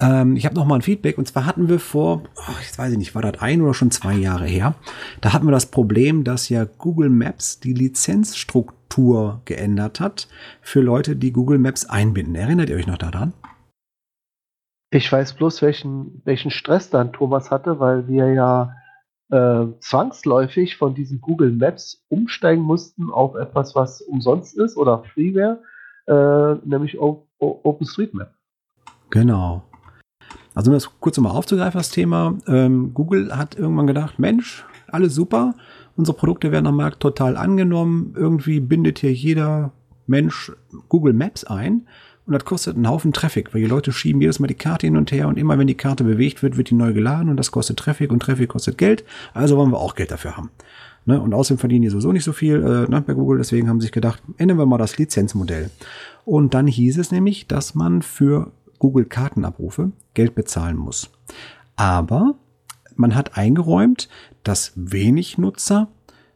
Ähm, ich habe noch mal ein Feedback und zwar hatten wir vor, oh, ich weiß nicht, war das ein oder schon zwei Jahre her, da hatten wir das Problem, dass ja Google Maps die Lizenzstruktur geändert hat für Leute, die Google Maps einbinden. Erinnert ihr euch noch daran? Ich weiß bloß, welchen, welchen Stress dann Thomas hatte, weil wir ja äh, zwangsläufig von diesen Google Maps umsteigen mussten auf etwas, was umsonst ist oder Freeware, äh, nämlich o o OpenStreetMap. Genau. Also um das kurz mal aufzugreifen, das Thema. Ähm, Google hat irgendwann gedacht, Mensch, alles super, unsere Produkte werden am Markt total angenommen, irgendwie bindet hier jeder Mensch Google Maps ein und das kostet einen Haufen Traffic, weil die Leute schieben jedes Mal die Karte hin und her und immer wenn die Karte bewegt wird, wird die neu geladen und das kostet Traffic und Traffic kostet Geld. Also wollen wir auch Geld dafür haben. Ne? Und außerdem verdienen die sowieso nicht so viel äh, ne, bei Google, deswegen haben sie sich gedacht, ändern wir mal das Lizenzmodell. Und dann hieß es nämlich, dass man für Google Kartenabrufe Geld bezahlen muss. Aber man hat eingeräumt, dass wenig Nutzer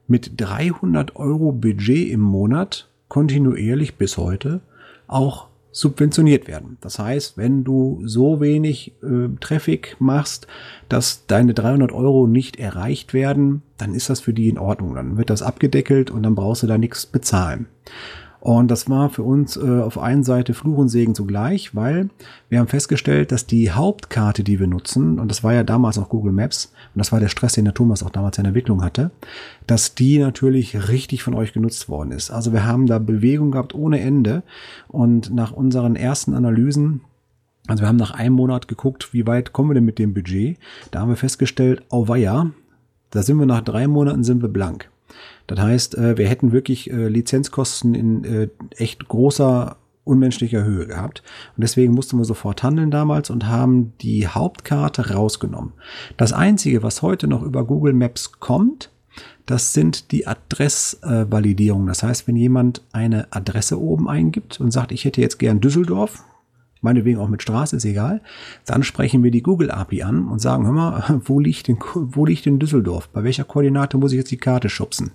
mit 300 Euro Budget im Monat kontinuierlich bis heute auch subventioniert werden. Das heißt, wenn du so wenig äh, Traffic machst, dass deine 300 Euro nicht erreicht werden, dann ist das für die in Ordnung. Dann wird das abgedeckelt und dann brauchst du da nichts bezahlen. Und das war für uns äh, auf einen Seite Fluch und Segen zugleich, weil wir haben festgestellt, dass die Hauptkarte, die wir nutzen, und das war ja damals auch Google Maps, und das war der Stress, den der Thomas auch damals in der Entwicklung hatte, dass die natürlich richtig von euch genutzt worden ist. Also wir haben da Bewegung gehabt ohne Ende. Und nach unseren ersten Analysen also wir haben nach einem Monat geguckt, wie weit kommen wir denn mit dem Budget. Da haben wir festgestellt, oh weia, da sind wir nach drei Monaten sind wir blank. Das heißt, äh, wir hätten wirklich äh, Lizenzkosten in äh, echt großer unmenschlicher Höhe gehabt. Und deswegen mussten wir sofort handeln damals und haben die Hauptkarte rausgenommen. Das Einzige, was heute noch über Google Maps kommt, das sind die Adressvalidierungen. Das heißt, wenn jemand eine Adresse oben eingibt und sagt, ich hätte jetzt gern Düsseldorf, meinetwegen auch mit Straße, ist egal. Dann sprechen wir die Google API an und sagen, hör mal, wo liegt denn, wo liegt denn Düsseldorf? Bei welcher Koordinate muss ich jetzt die Karte schubsen?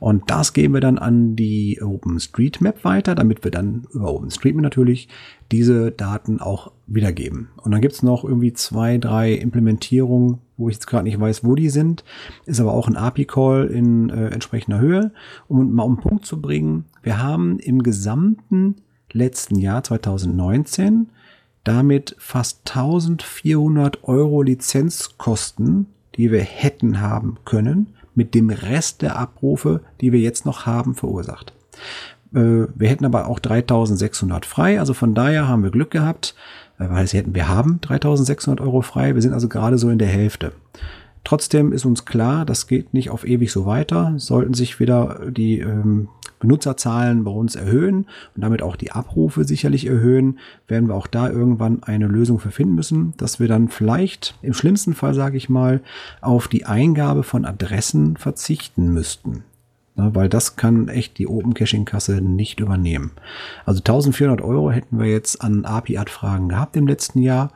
Und das geben wir dann an die OpenStreetMap weiter, damit wir dann über OpenStreetMap natürlich diese Daten auch wiedergeben. Und dann gibt's noch irgendwie zwei, drei Implementierungen, wo ich jetzt gerade nicht weiß, wo die sind. Ist aber auch ein API-Call in äh, entsprechender Höhe. Um mal um den Punkt zu bringen, wir haben im gesamten letzten Jahr 2019 damit fast 1400 Euro Lizenzkosten, die wir hätten haben können, mit dem Rest der Abrufe, die wir jetzt noch haben, verursacht. Äh, wir hätten aber auch 3600 frei, also von daher haben wir Glück gehabt, äh, weil sie hätten, wir haben 3600 Euro frei, wir sind also gerade so in der Hälfte. Trotzdem ist uns klar, das geht nicht auf ewig so weiter. Sollten sich wieder die ähm, Benutzerzahlen bei uns erhöhen und damit auch die Abrufe sicherlich erhöhen, werden wir auch da irgendwann eine Lösung für finden müssen, dass wir dann vielleicht im schlimmsten Fall, sage ich mal, auf die Eingabe von Adressen verzichten müssten. Na, weil das kann echt die Open Caching Kasse nicht übernehmen. Also 1400 Euro hätten wir jetzt an API-Fragen gehabt im letzten Jahr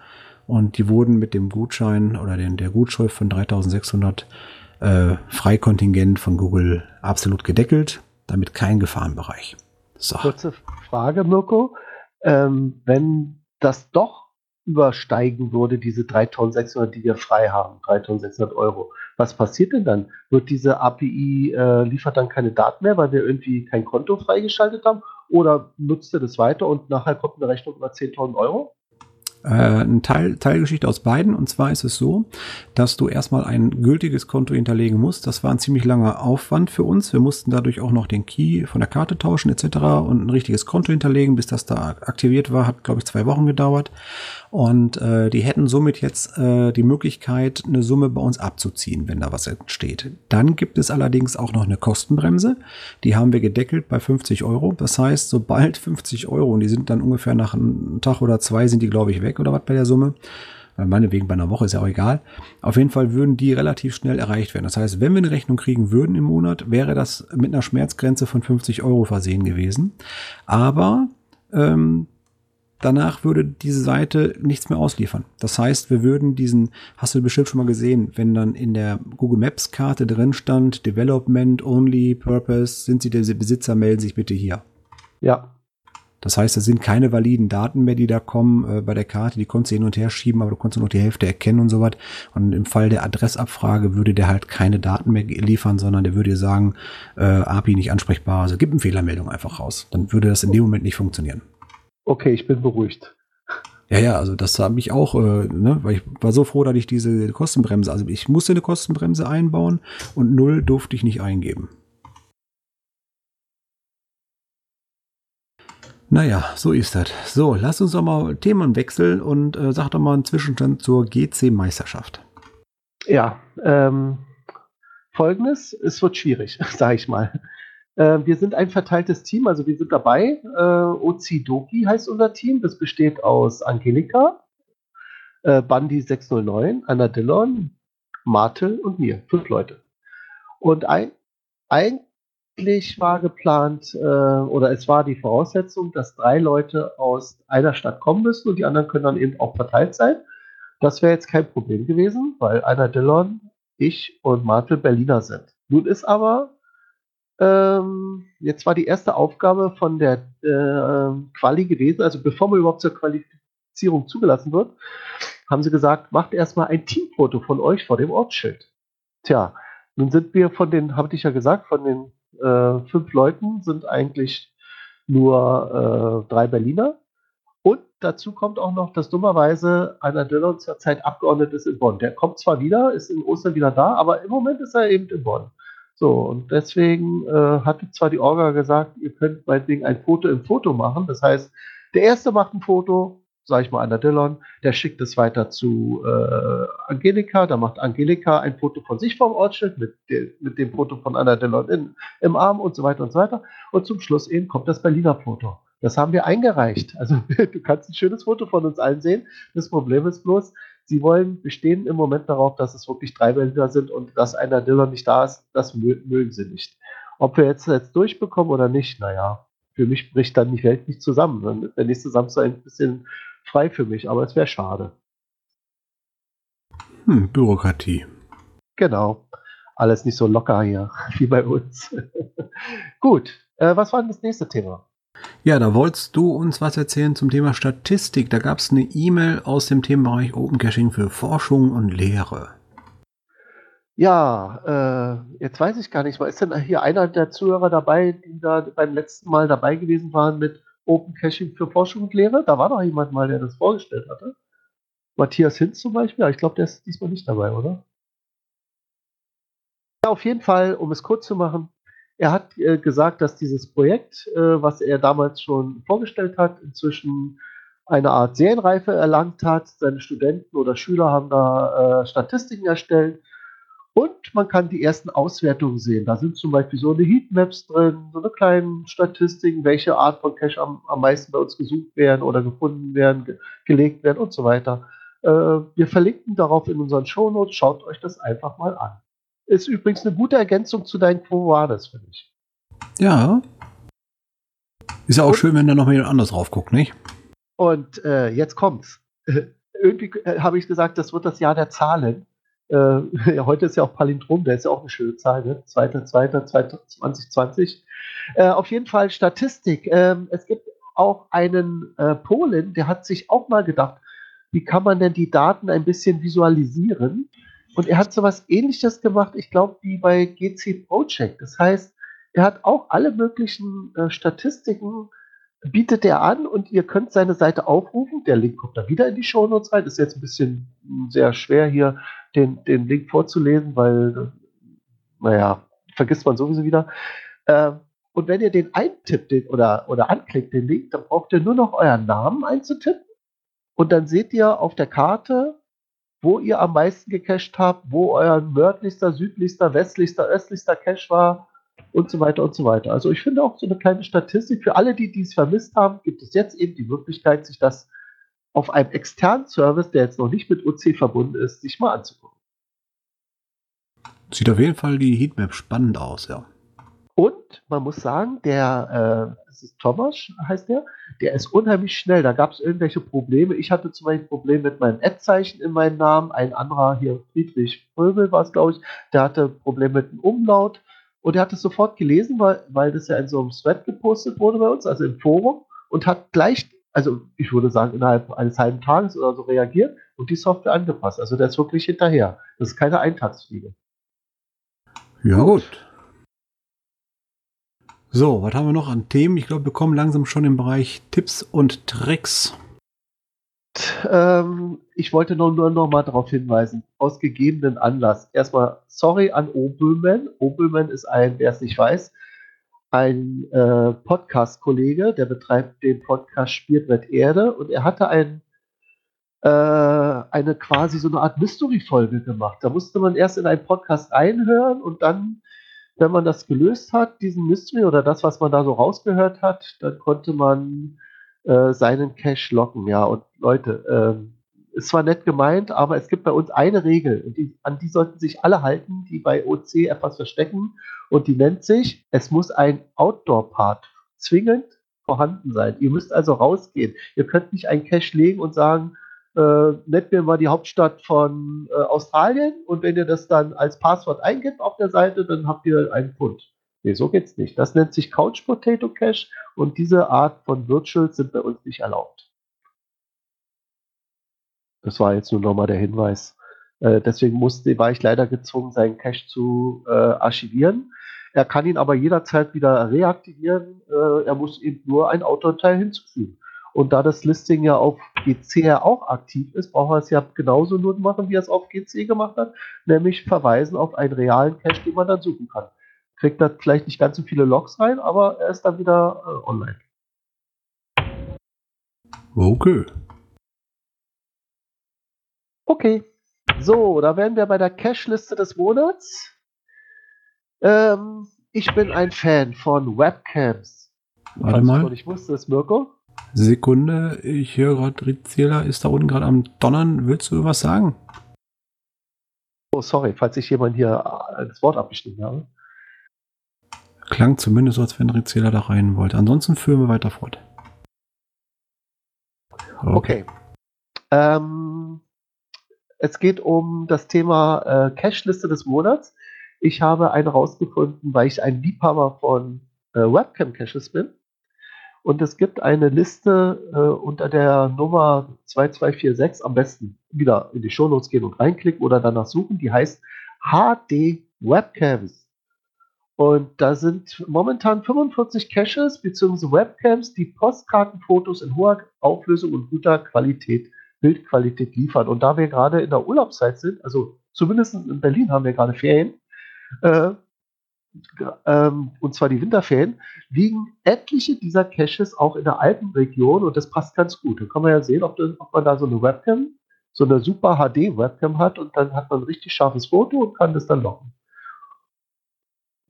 und die wurden mit dem Gutschein oder den, der Gutschrift von 3600 äh, Freikontingent von Google absolut gedeckelt damit kein Gefahrenbereich. So. Kurze Frage, Mirko. Ähm, wenn das doch übersteigen würde, diese 3600, die wir frei haben, 3600 Euro, was passiert denn dann? Wird diese API äh, liefert dann keine Daten mehr, weil wir irgendwie kein Konto freigeschaltet haben? Oder nutzt ihr das weiter und nachher kommt eine Rechnung über 10.000 Euro? Äh, eine Teil, Teilgeschichte aus beiden. Und zwar ist es so, dass du erstmal ein gültiges Konto hinterlegen musst. Das war ein ziemlich langer Aufwand für uns. Wir mussten dadurch auch noch den Key von der Karte tauschen etc. und ein richtiges Konto hinterlegen, bis das da aktiviert war. Hat, glaube ich, zwei Wochen gedauert. Und äh, die hätten somit jetzt äh, die Möglichkeit, eine Summe bei uns abzuziehen, wenn da was entsteht. Dann gibt es allerdings auch noch eine Kostenbremse. Die haben wir gedeckelt bei 50 Euro. Das heißt, sobald 50 Euro, und die sind dann ungefähr nach einem Tag oder zwei, sind die, glaube ich, weg oder was bei der Summe. Meinetwegen bei einer Woche ist ja auch egal. Auf jeden Fall würden die relativ schnell erreicht werden. Das heißt, wenn wir eine Rechnung kriegen würden im Monat, wäre das mit einer Schmerzgrenze von 50 Euro versehen gewesen. Aber ähm, danach würde diese Seite nichts mehr ausliefern. Das heißt, wir würden diesen, hast du bestimmt schon mal gesehen, wenn dann in der Google Maps Karte drin stand, Development Only Purpose, sind Sie der Besitzer, melden sich bitte hier. Ja. Das heißt, es sind keine validen Daten mehr, die da kommen äh, bei der Karte. Die konntest du hin und her schieben, aber du konntest nur noch die Hälfte erkennen und so was. Und im Fall der Adressabfrage würde der halt keine Daten mehr liefern, sondern der würde dir sagen, äh, API nicht ansprechbar. Also gib eine Fehlermeldung einfach raus. Dann würde das in dem Moment nicht funktionieren. Okay, ich bin beruhigt. Ja, ja, also das habe ich auch, äh, ne, weil ich war so froh, dass ich diese Kostenbremse, also ich musste eine Kostenbremse einbauen und null durfte ich nicht eingeben. Naja, so ist das. So, lass uns doch mal Themen wechseln und äh, sag doch mal einen Zwischenstand zur GC-Meisterschaft. Ja, ähm, folgendes, es wird schwierig, sage ich mal. Äh, wir sind ein verteiltes Team, also wir sind dabei. Äh, Ozidoki heißt unser Team. Das besteht aus Angelika, äh, Bandi 609, Anna Dillon, Martel und mir. Fünf Leute. Und ein, eigentlich war geplant, äh, oder es war die Voraussetzung, dass drei Leute aus einer Stadt kommen müssen und die anderen können dann eben auch verteilt sein. Das wäre jetzt kein Problem gewesen, weil Anna Dillon, ich und Martel Berliner sind. Nun ist aber ähm, jetzt war die erste Aufgabe von der äh, Quali gewesen, also bevor man überhaupt zur Qualifizierung zugelassen wird, haben sie gesagt, macht erstmal ein Teamfoto von euch vor dem Ortsschild. Tja, Nun sind wir von den, habe ich ja gesagt, von den äh, fünf Leuten sind eigentlich nur äh, drei Berliner. Und dazu kommt auch noch, dass dummerweise einer Dillon zurzeit Abgeordnet ist in Bonn. Der kommt zwar wieder, ist in Ostern wieder da, aber im Moment ist er eben in Bonn. So, und deswegen äh, hatte zwar die Orga gesagt, ihr könnt meinetwegen ein Foto im Foto machen. Das heißt, der erste macht ein Foto, sage ich mal Anna Dillon, der schickt es weiter zu äh, Angelika, da macht Angelika ein Foto von sich vom Ortsschild mit, de, mit dem Foto von Anna Dillon in, im Arm und so weiter und so weiter. Und zum Schluss eben kommt das Berliner Foto. Das haben wir eingereicht. Also du kannst ein schönes Foto von uns allen sehen. Das Problem ist bloß, sie wollen bestehen im Moment darauf, dass es wirklich drei Berliner sind und dass einer Dillon nicht da ist, das mögen sie nicht. Ob wir jetzt, jetzt durchbekommen oder nicht, naja, für mich bricht dann die Welt nicht zusammen. Ist der nächste Samstag ein bisschen frei für mich, aber es wäre schade. Hm, Bürokratie. Genau. Alles nicht so locker hier wie bei uns. Gut, äh, was war denn das nächste Thema? Ja, da wolltest du uns was erzählen zum Thema Statistik. Da gab es eine E-Mail aus dem Themenbereich Open Caching für Forschung und Lehre. Ja, äh, jetzt weiß ich gar nicht, ist denn hier einer der Zuhörer dabei, die da beim letzten Mal dabei gewesen waren mit Open Caching für Forschung und Lehre? Da war doch jemand mal, der das vorgestellt hatte. Matthias Hinz zum Beispiel, ja, ich glaube, der ist diesmal nicht dabei, oder? Ja, auf jeden Fall, um es kurz zu machen, er hat äh, gesagt, dass dieses Projekt, äh, was er damals schon vorgestellt hat, inzwischen eine Art Serienreife erlangt hat. Seine Studenten oder Schüler haben da äh, Statistiken erstellt und man kann die ersten Auswertungen sehen. Da sind zum Beispiel so eine Heatmaps drin, so eine kleine Statistiken, welche Art von Cache am, am meisten bei uns gesucht werden oder gefunden werden, ge gelegt werden und so weiter. Äh, wir verlinken darauf in unseren Shownotes. Schaut euch das einfach mal an. Ist übrigens eine gute Ergänzung zu deinen Quo Vadis, finde ich. Ja. Ist ja auch und, schön, wenn da noch mal jemand anders drauf guckt, nicht? Und äh, jetzt kommt's. Irgendwie äh, habe ich gesagt, das wird das Jahr der Zahlen. Äh, heute ist ja auch Palindrom, der ist ja auch eine schöne Zahl, ne? 2.2.2020. Äh, auf jeden Fall Statistik. Ähm, es gibt auch einen äh, Polen, der hat sich auch mal gedacht, wie kann man denn die Daten ein bisschen visualisieren? Und er hat so was ähnliches gemacht, ich glaube, wie bei GC Project. Das heißt, er hat auch alle möglichen äh, Statistiken bietet er an und ihr könnt seine Seite aufrufen. Der Link kommt da wieder in die Show Notes rein. Ist jetzt ein bisschen hm, sehr schwer hier den, den Link vorzulesen, weil, naja, vergisst man sowieso wieder. Äh, und wenn ihr den eintippt den, oder, oder anklickt, den Link, dann braucht ihr nur noch euren Namen einzutippen. Und dann seht ihr auf der Karte, wo ihr am meisten gecached habt, wo euer nördlichster, südlichster, westlichster, östlichster Cache war und so weiter und so weiter. Also ich finde auch so eine kleine Statistik für alle, die dies vermisst haben, gibt es jetzt eben die Möglichkeit, sich das auf einem externen Service, der jetzt noch nicht mit OC verbunden ist, sich mal anzugucken. Sieht auf jeden Fall die Heatmap spannend aus, ja. Und man muss sagen, der, äh, das ist Thomas, heißt der, der ist unheimlich schnell. Da gab es irgendwelche Probleme. Ich hatte zum Beispiel ein Problem mit meinem Ad-Zeichen in meinem Namen. Ein anderer hier, Friedrich Fröbel war es, glaube ich, der hatte Probleme mit dem Umlaut. Und er hat es sofort gelesen, weil, weil das ja in so einem Thread gepostet wurde bei uns, also im Forum, und hat gleich, also ich würde sagen, innerhalb eines halben Tages oder so reagiert und die Software angepasst. Also der ist wirklich hinterher. Das ist keine Eintagsfliege. Ja, gut. So, was haben wir noch an Themen? Ich glaube, wir kommen langsam schon im Bereich Tipps und Tricks. Ähm, ich wollte nur, nur noch mal darauf hinweisen, aus gegebenen Anlass. Erstmal sorry an Obelman. Obelman ist ein, wer es nicht weiß, ein äh, Podcast-Kollege, der betreibt den Podcast Spielbrett Erde und er hatte ein, äh, eine quasi so eine Art Mystery-Folge gemacht. Da musste man erst in einen Podcast einhören und dann wenn man das gelöst hat, diesen Mystery oder das, was man da so rausgehört hat, dann konnte man äh, seinen Cache locken. Ja, und Leute, äh, ist zwar nett gemeint, aber es gibt bei uns eine Regel, die, an die sollten sich alle halten, die bei OC etwas verstecken, und die nennt sich, es muss ein Outdoor-Part zwingend vorhanden sein. Ihr müsst also rausgehen. Ihr könnt nicht einen Cache legen und sagen, äh, nennt mir mal die Hauptstadt von äh, Australien und wenn ihr das dann als Passwort eingibt auf der Seite, dann habt ihr einen Pfund. Nee, so geht's nicht. Das nennt sich Couch Potato Cache und diese Art von Virtuals sind bei uns nicht erlaubt. Das war jetzt nur nochmal der Hinweis. Äh, deswegen musste, war ich leider gezwungen, seinen Cache zu äh, archivieren. Er kann ihn aber jederzeit wieder reaktivieren. Äh, er muss eben nur ein Autoteil hinzufügen. Und da das Listing ja auf GC auch aktiv ist, braucht er es ja genauso nur machen, wie er es auf GC gemacht hat, nämlich verweisen auf einen realen Cache, den man dann suchen kann. Kriegt da vielleicht nicht ganz so viele Logs rein, aber er ist dann wieder äh, online. Okay. Okay. So, da wären wir bei der Cache-Liste des Monats. Ähm, ich bin ein Fan von Webcams. Warte mal. noch nicht wusstest, Mirko? Sekunde, ich höre gerade, Rizela ist da unten gerade am Donnern. Willst du was sagen? Oh, sorry, falls ich jemand hier äh, das Wort abgeschnitten habe. Klang zumindest so, als wenn Rizela da rein wollte. Ansonsten führen wir weiter fort. Okay. Ähm, es geht um das Thema äh, Cache-Liste des Monats. Ich habe eine rausgefunden, weil ich ein Liebhaber von äh, Webcam-Caches bin. Und es gibt eine Liste äh, unter der Nummer 2246, am besten wieder in die Shownotes gehen und reinklicken oder danach suchen, die heißt HD Webcams. Und da sind momentan 45 Caches bzw. Webcams, die Postkartenfotos in hoher Auflösung und guter Qualität, Bildqualität liefern. Und da wir gerade in der Urlaubszeit sind, also zumindest in Berlin haben wir gerade Ferien, äh, ähm, und zwar die Winterferien, liegen etliche dieser Caches auch in der Alpenregion und das passt ganz gut. Da kann man ja sehen, ob, das, ob man da so eine Webcam, so eine super HD-Webcam hat und dann hat man ein richtig scharfes Foto und kann das dann locken.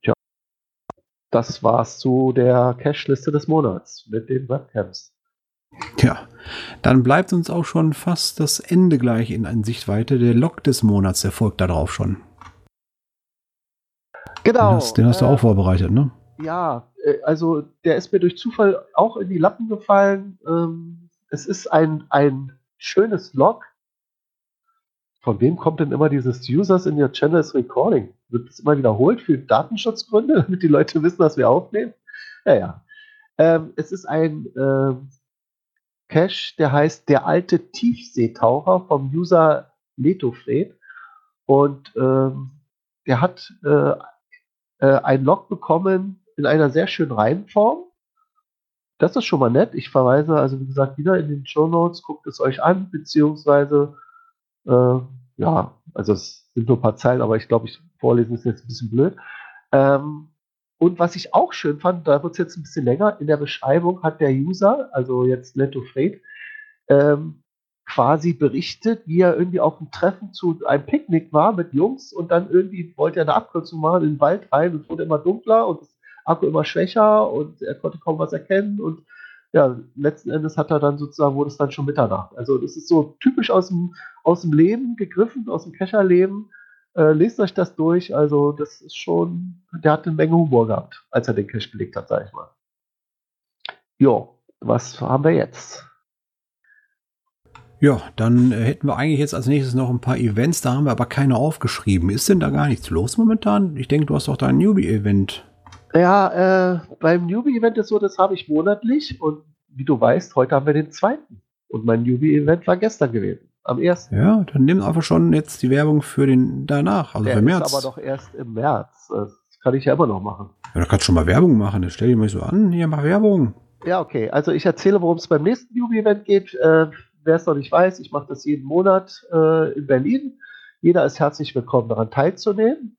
Tja, das war's zu der Cache-Liste des Monats mit den Webcams. Ja, dann bleibt uns auch schon fast das Ende gleich in, Sichtweite. Der Log des Monats, der folgt da drauf schon. Genau. Den hast, den hast du äh, auch vorbereitet, ne? Ja, äh, also der ist mir durch Zufall auch in die Lappen gefallen. Ähm, es ist ein, ein schönes Log. Von wem kommt denn immer dieses Users in your channel is recording? Wird das immer wiederholt für Datenschutzgründe, damit die Leute wissen, dass wir aufnehmen? Ja, ja. Ähm, es ist ein ähm, Cache, der heißt der alte Tiefseetaucher vom User Letofred. Und ähm, der hat äh, äh, ein Log bekommen in einer sehr schönen Reihenform. Das ist schon mal nett. Ich verweise also, wie gesagt, wieder in den Show Notes. Guckt es euch an, beziehungsweise, äh, ja, also es sind nur ein paar Zeilen, aber ich glaube, ich vorlesen ist jetzt ein bisschen blöd. Ähm, und was ich auch schön fand, da wird es jetzt ein bisschen länger, in der Beschreibung hat der User, also jetzt Leto Fred, ähm, quasi berichtet, wie er irgendwie auf dem Treffen zu einem Picknick war mit Jungs und dann irgendwie wollte er eine Abkürzung machen in den Wald rein und es wurde immer dunkler und das Akku immer schwächer und er konnte kaum was erkennen und ja, letzten Endes hat er dann sozusagen, wurde es dann schon Mitternacht. Also das ist so typisch aus dem, aus dem Leben gegriffen, aus dem Kescherleben. Äh, lest euch das durch, also das ist schon, der hat eine Menge Humor gehabt, als er den Cash gelegt hat, sag ich mal. Jo, was haben wir jetzt? Ja, dann äh, hätten wir eigentlich jetzt als nächstes noch ein paar Events, da haben wir aber keine aufgeschrieben. Ist denn da gar nichts los momentan? Ich denke, du hast doch dein Newbie-Event. Ja, äh, beim Newbie-Event ist so, das habe ich monatlich und wie du weißt, heute haben wir den zweiten. Und mein Newbie-Event war gestern gewesen, am ersten. Ja, dann nimm einfach schon jetzt die Werbung für den danach, also Der für März. ist aber doch erst im März. Das kann ich ja immer noch machen. ja, da kannst du schon mal Werbung machen. Dann stell dich mal so an, hier mach Werbung. Ja, okay. Also ich erzähle, worum es beim nächsten Newbie-Event geht. Äh, Wer es noch nicht weiß, ich mache das jeden Monat äh, in Berlin. Jeder ist herzlich willkommen, daran teilzunehmen.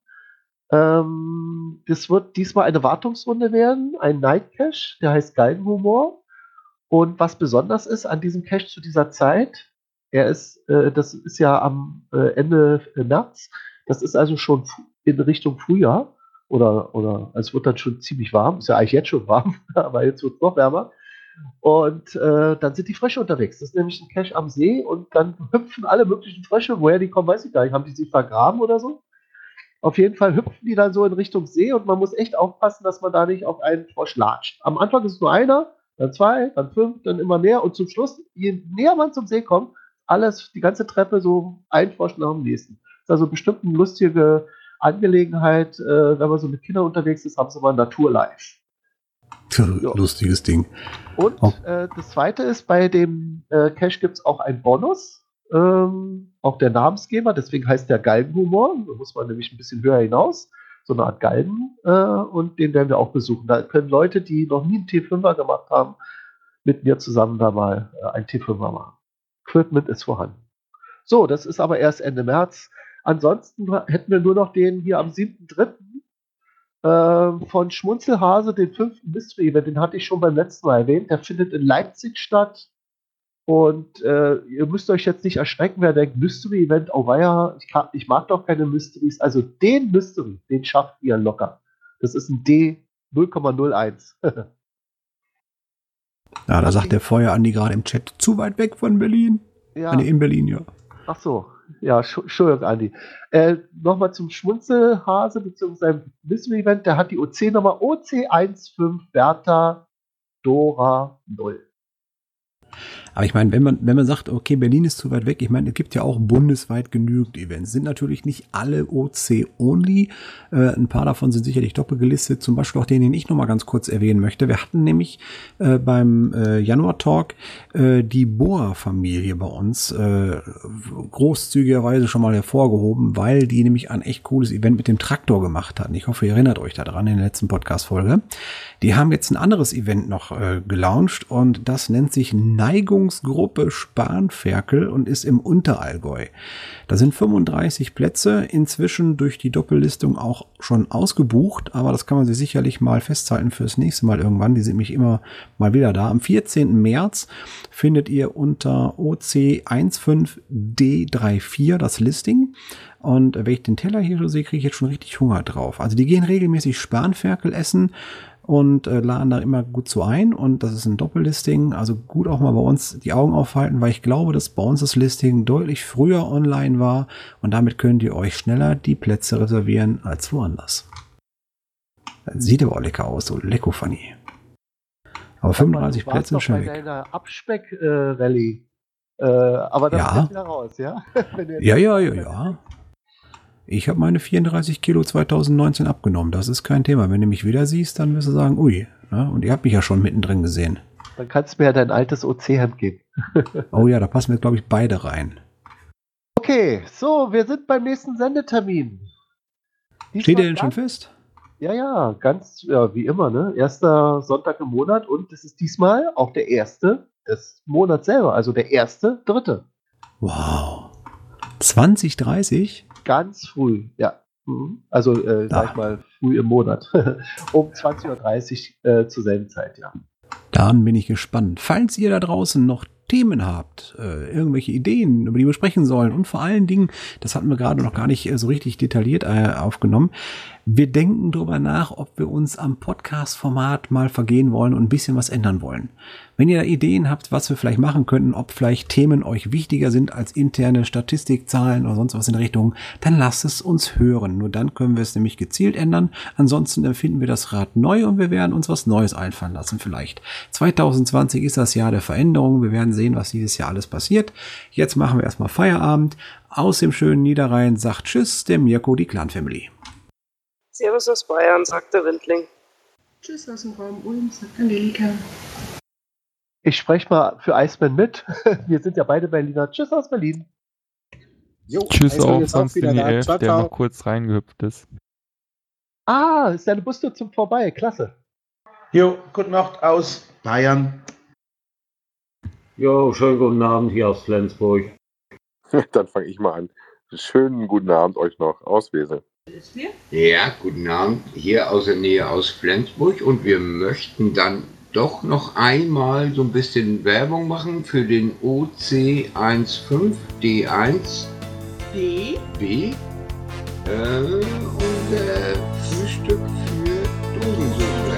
Ähm, das wird diesmal eine Wartungsrunde werden, ein Night Cache, der heißt Galgenhumor. Und was besonders ist an diesem Cache zu dieser Zeit, er ist, äh, das ist ja am äh, Ende März, das ist also schon in Richtung Frühjahr oder, oder es wird dann schon ziemlich warm, ist ja eigentlich jetzt schon warm, aber jetzt wird es noch wärmer. Und äh, dann sind die Frösche unterwegs. Das ist nämlich ein Cache am See und dann hüpfen alle möglichen Frösche. Woher die kommen, weiß ich gar nicht. Haben die sich vergraben oder so? Auf jeden Fall hüpfen die dann so in Richtung See und man muss echt aufpassen, dass man da nicht auf einen Frosch latscht. Am Anfang ist es nur einer, dann zwei, dann fünf, dann immer mehr und zum Schluss, je näher man zum See kommt, alles, die ganze Treppe so ein Frosch nach dem nächsten. Das ist also bestimmt eine lustige Angelegenheit, äh, wenn man so mit Kindern unterwegs ist, haben sie mal Naturlife. Lustiges Ding. Und Oh. äh, das zweite ist, bei dem äh, Cache gibt es auch einen Bonus. Ähm, auch der Namensgeber, deswegen heißt der Galgenhumor. Da muss man nämlich ein bisschen höher hinaus. So eine Art Galgen. Äh, und den werden wir auch besuchen. Da können Leute, die noch nie einen T5er gemacht haben, mit mir zusammen da mal äh, ein T5er machen. Equipment ist vorhanden. So, das ist aber erst Ende März. Ansonsten hätten wir nur noch den hier am 7.3. Äh, von Schmunzelhase, den fünften Mystery Event, den hatte ich schon beim letzten Mal erwähnt. Der findet in Leipzig statt. Und äh, ihr müsst euch jetzt nicht erschrecken, wer denkt, Mystery Event, oh weia, ich, kann, ich mag doch keine Mysteries. Also den Mystery, den schafft ihr locker. Das ist ein D 0,01. Ja, da sagt der Feuer Andi gerade im Chat, zu weit weg von Berlin. Ja. Nee, in Berlin, ja. Ach so, ja, Schu- Entschuldigung, Andi. Äh, Nochmal zum Schmunzelhase bzw. Mystery Event, der hat die OC-Nummer OC15 Bertha Dora 0. Aber ich meine, wenn man, wenn man sagt, okay, Berlin ist zu weit weg, ich meine, es gibt ja auch bundesweit genügend Events. Sind natürlich nicht alle OC-only. Äh, ein paar davon sind sicherlich doppelt gelistet. Zum Beispiel auch den, den ich nochmal ganz kurz erwähnen möchte. Wir hatten nämlich äh, beim äh, Januar-Talk äh, die Boa-Familie bei uns äh, großzügigerweise schon mal hervorgehoben, weil die nämlich ein echt cooles Event mit dem Traktor gemacht hatten. Ich hoffe, ihr erinnert euch daran in der letzten Podcast-Folge. Die haben jetzt ein anderes Event noch äh, gelauncht und das nennt sich Neigungsgruppe Spanferkel und ist im Unterallgäu. Da sind 35 Plätze, inzwischen durch die Doppellistung auch schon ausgebucht, aber das kann man sich sicherlich mal festhalten fürs nächste Mal irgendwann. Die sind nämlich immer mal wieder da. Am 14. März findet ihr unter OC15D34 das Listing. Und wenn ich den Teller hier so sehe, kriege ich jetzt schon richtig Hunger drauf. Also die gehen regelmäßig Spanferkel essen und äh, laden da immer gut zu ein. Und das ist ein Doppellisting. Also gut auch mal bei uns die Augen aufhalten, weil ich glaube, dass bei uns das Listing deutlich früher online war. Und damit könnt ihr euch schneller die Plätze reservieren als woanders. Das sieht aber auch lecker aus, so lecko funny. Aber 35 Du Plätze ist schon weg. Abspeck-Rallye. Äh, aber das Ja. ist wieder raus, ja? Ja, ja, ja, ja. Ich habe meine 34 Kilo 2019 abgenommen. Das ist kein Thema. Wenn du mich wieder siehst, dann wirst du sagen, ui. Ne? Und ihr habt mich ja schon mittendrin gesehen. Dann kannst du mir ja dein altes OC-Hemd geben. Oh ja, da passen wir, glaube ich, beide rein. Okay, so, wir sind beim nächsten Sendetermin. Diesmal Steht der denn schon fest? Ja, ja, ganz ja, wie immer, ne? Erster Sonntag im Monat und es ist diesmal auch der erste des Monats selber, also der erste, dritte. Wow. 2030? Ganz früh, ja. Mhm. Also, äh, sag ich mal, früh im Monat. um 20.30 Uhr äh, zur selben Zeit, ja. Dann bin ich gespannt. Falls ihr da draußen noch Themen habt, äh, irgendwelche Ideen, über die wir sprechen sollen und vor allen Dingen, das hatten wir gerade noch gar nicht äh, so richtig detailliert äh, aufgenommen, wir denken darüber nach, ob wir uns am Podcast-Format mal vergehen wollen und ein bisschen was ändern wollen. Wenn ihr da Ideen habt, was wir vielleicht machen könnten, ob vielleicht Themen euch wichtiger sind als interne Statistikzahlen oder sonst was in der Richtung, dann lasst es uns hören. Nur dann können wir es nämlich gezielt ändern. Ansonsten empfinden wir das Rad neu und wir werden uns was Neues einfallen lassen vielleicht. 2020 ist das Jahr der Veränderung. Wir werden sehen, was dieses Jahr alles passiert. Jetzt machen wir erstmal Feierabend. Aus dem schönen Niederrhein sagt Tschüss, der Mirko, die Clan Family. Servus aus Bayern, sagt der Windling. Tschüss aus dem Raum Ulm, sagt Angelika. Ich spreche mal für Iceman mit. Wir sind ja beide Berliner. Tschüss aus Berlin. Jo, Tschüss auch ist auch sonst in die. Elf, Ciao, der noch kurz reingehüpft ist. Ah, ist deine Buste zum vorbei. Klasse. Jo, gute Nacht aus Bayern. Jo, schönen guten Abend hier aus Flensburg. Dann fange ich mal an. Schönen guten Abend euch noch aus Wesel. Ja, guten Abend. Hier aus der Nähe aus Flensburg und wir möchten dann doch noch einmal so ein bisschen Werbung machen für den OC15D1 B. B äh, und äh, Frühstück für Dosensuppe.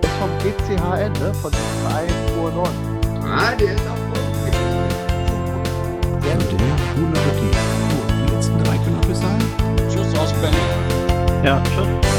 Das ist vom GCHN, ne? Von dem Verein Hohe Norden. Ah, der ist auch Sehr Und der guten Appetit. Die letzten drei können noch bis sein. Tschüss aus Berlin. Ja, tschüss.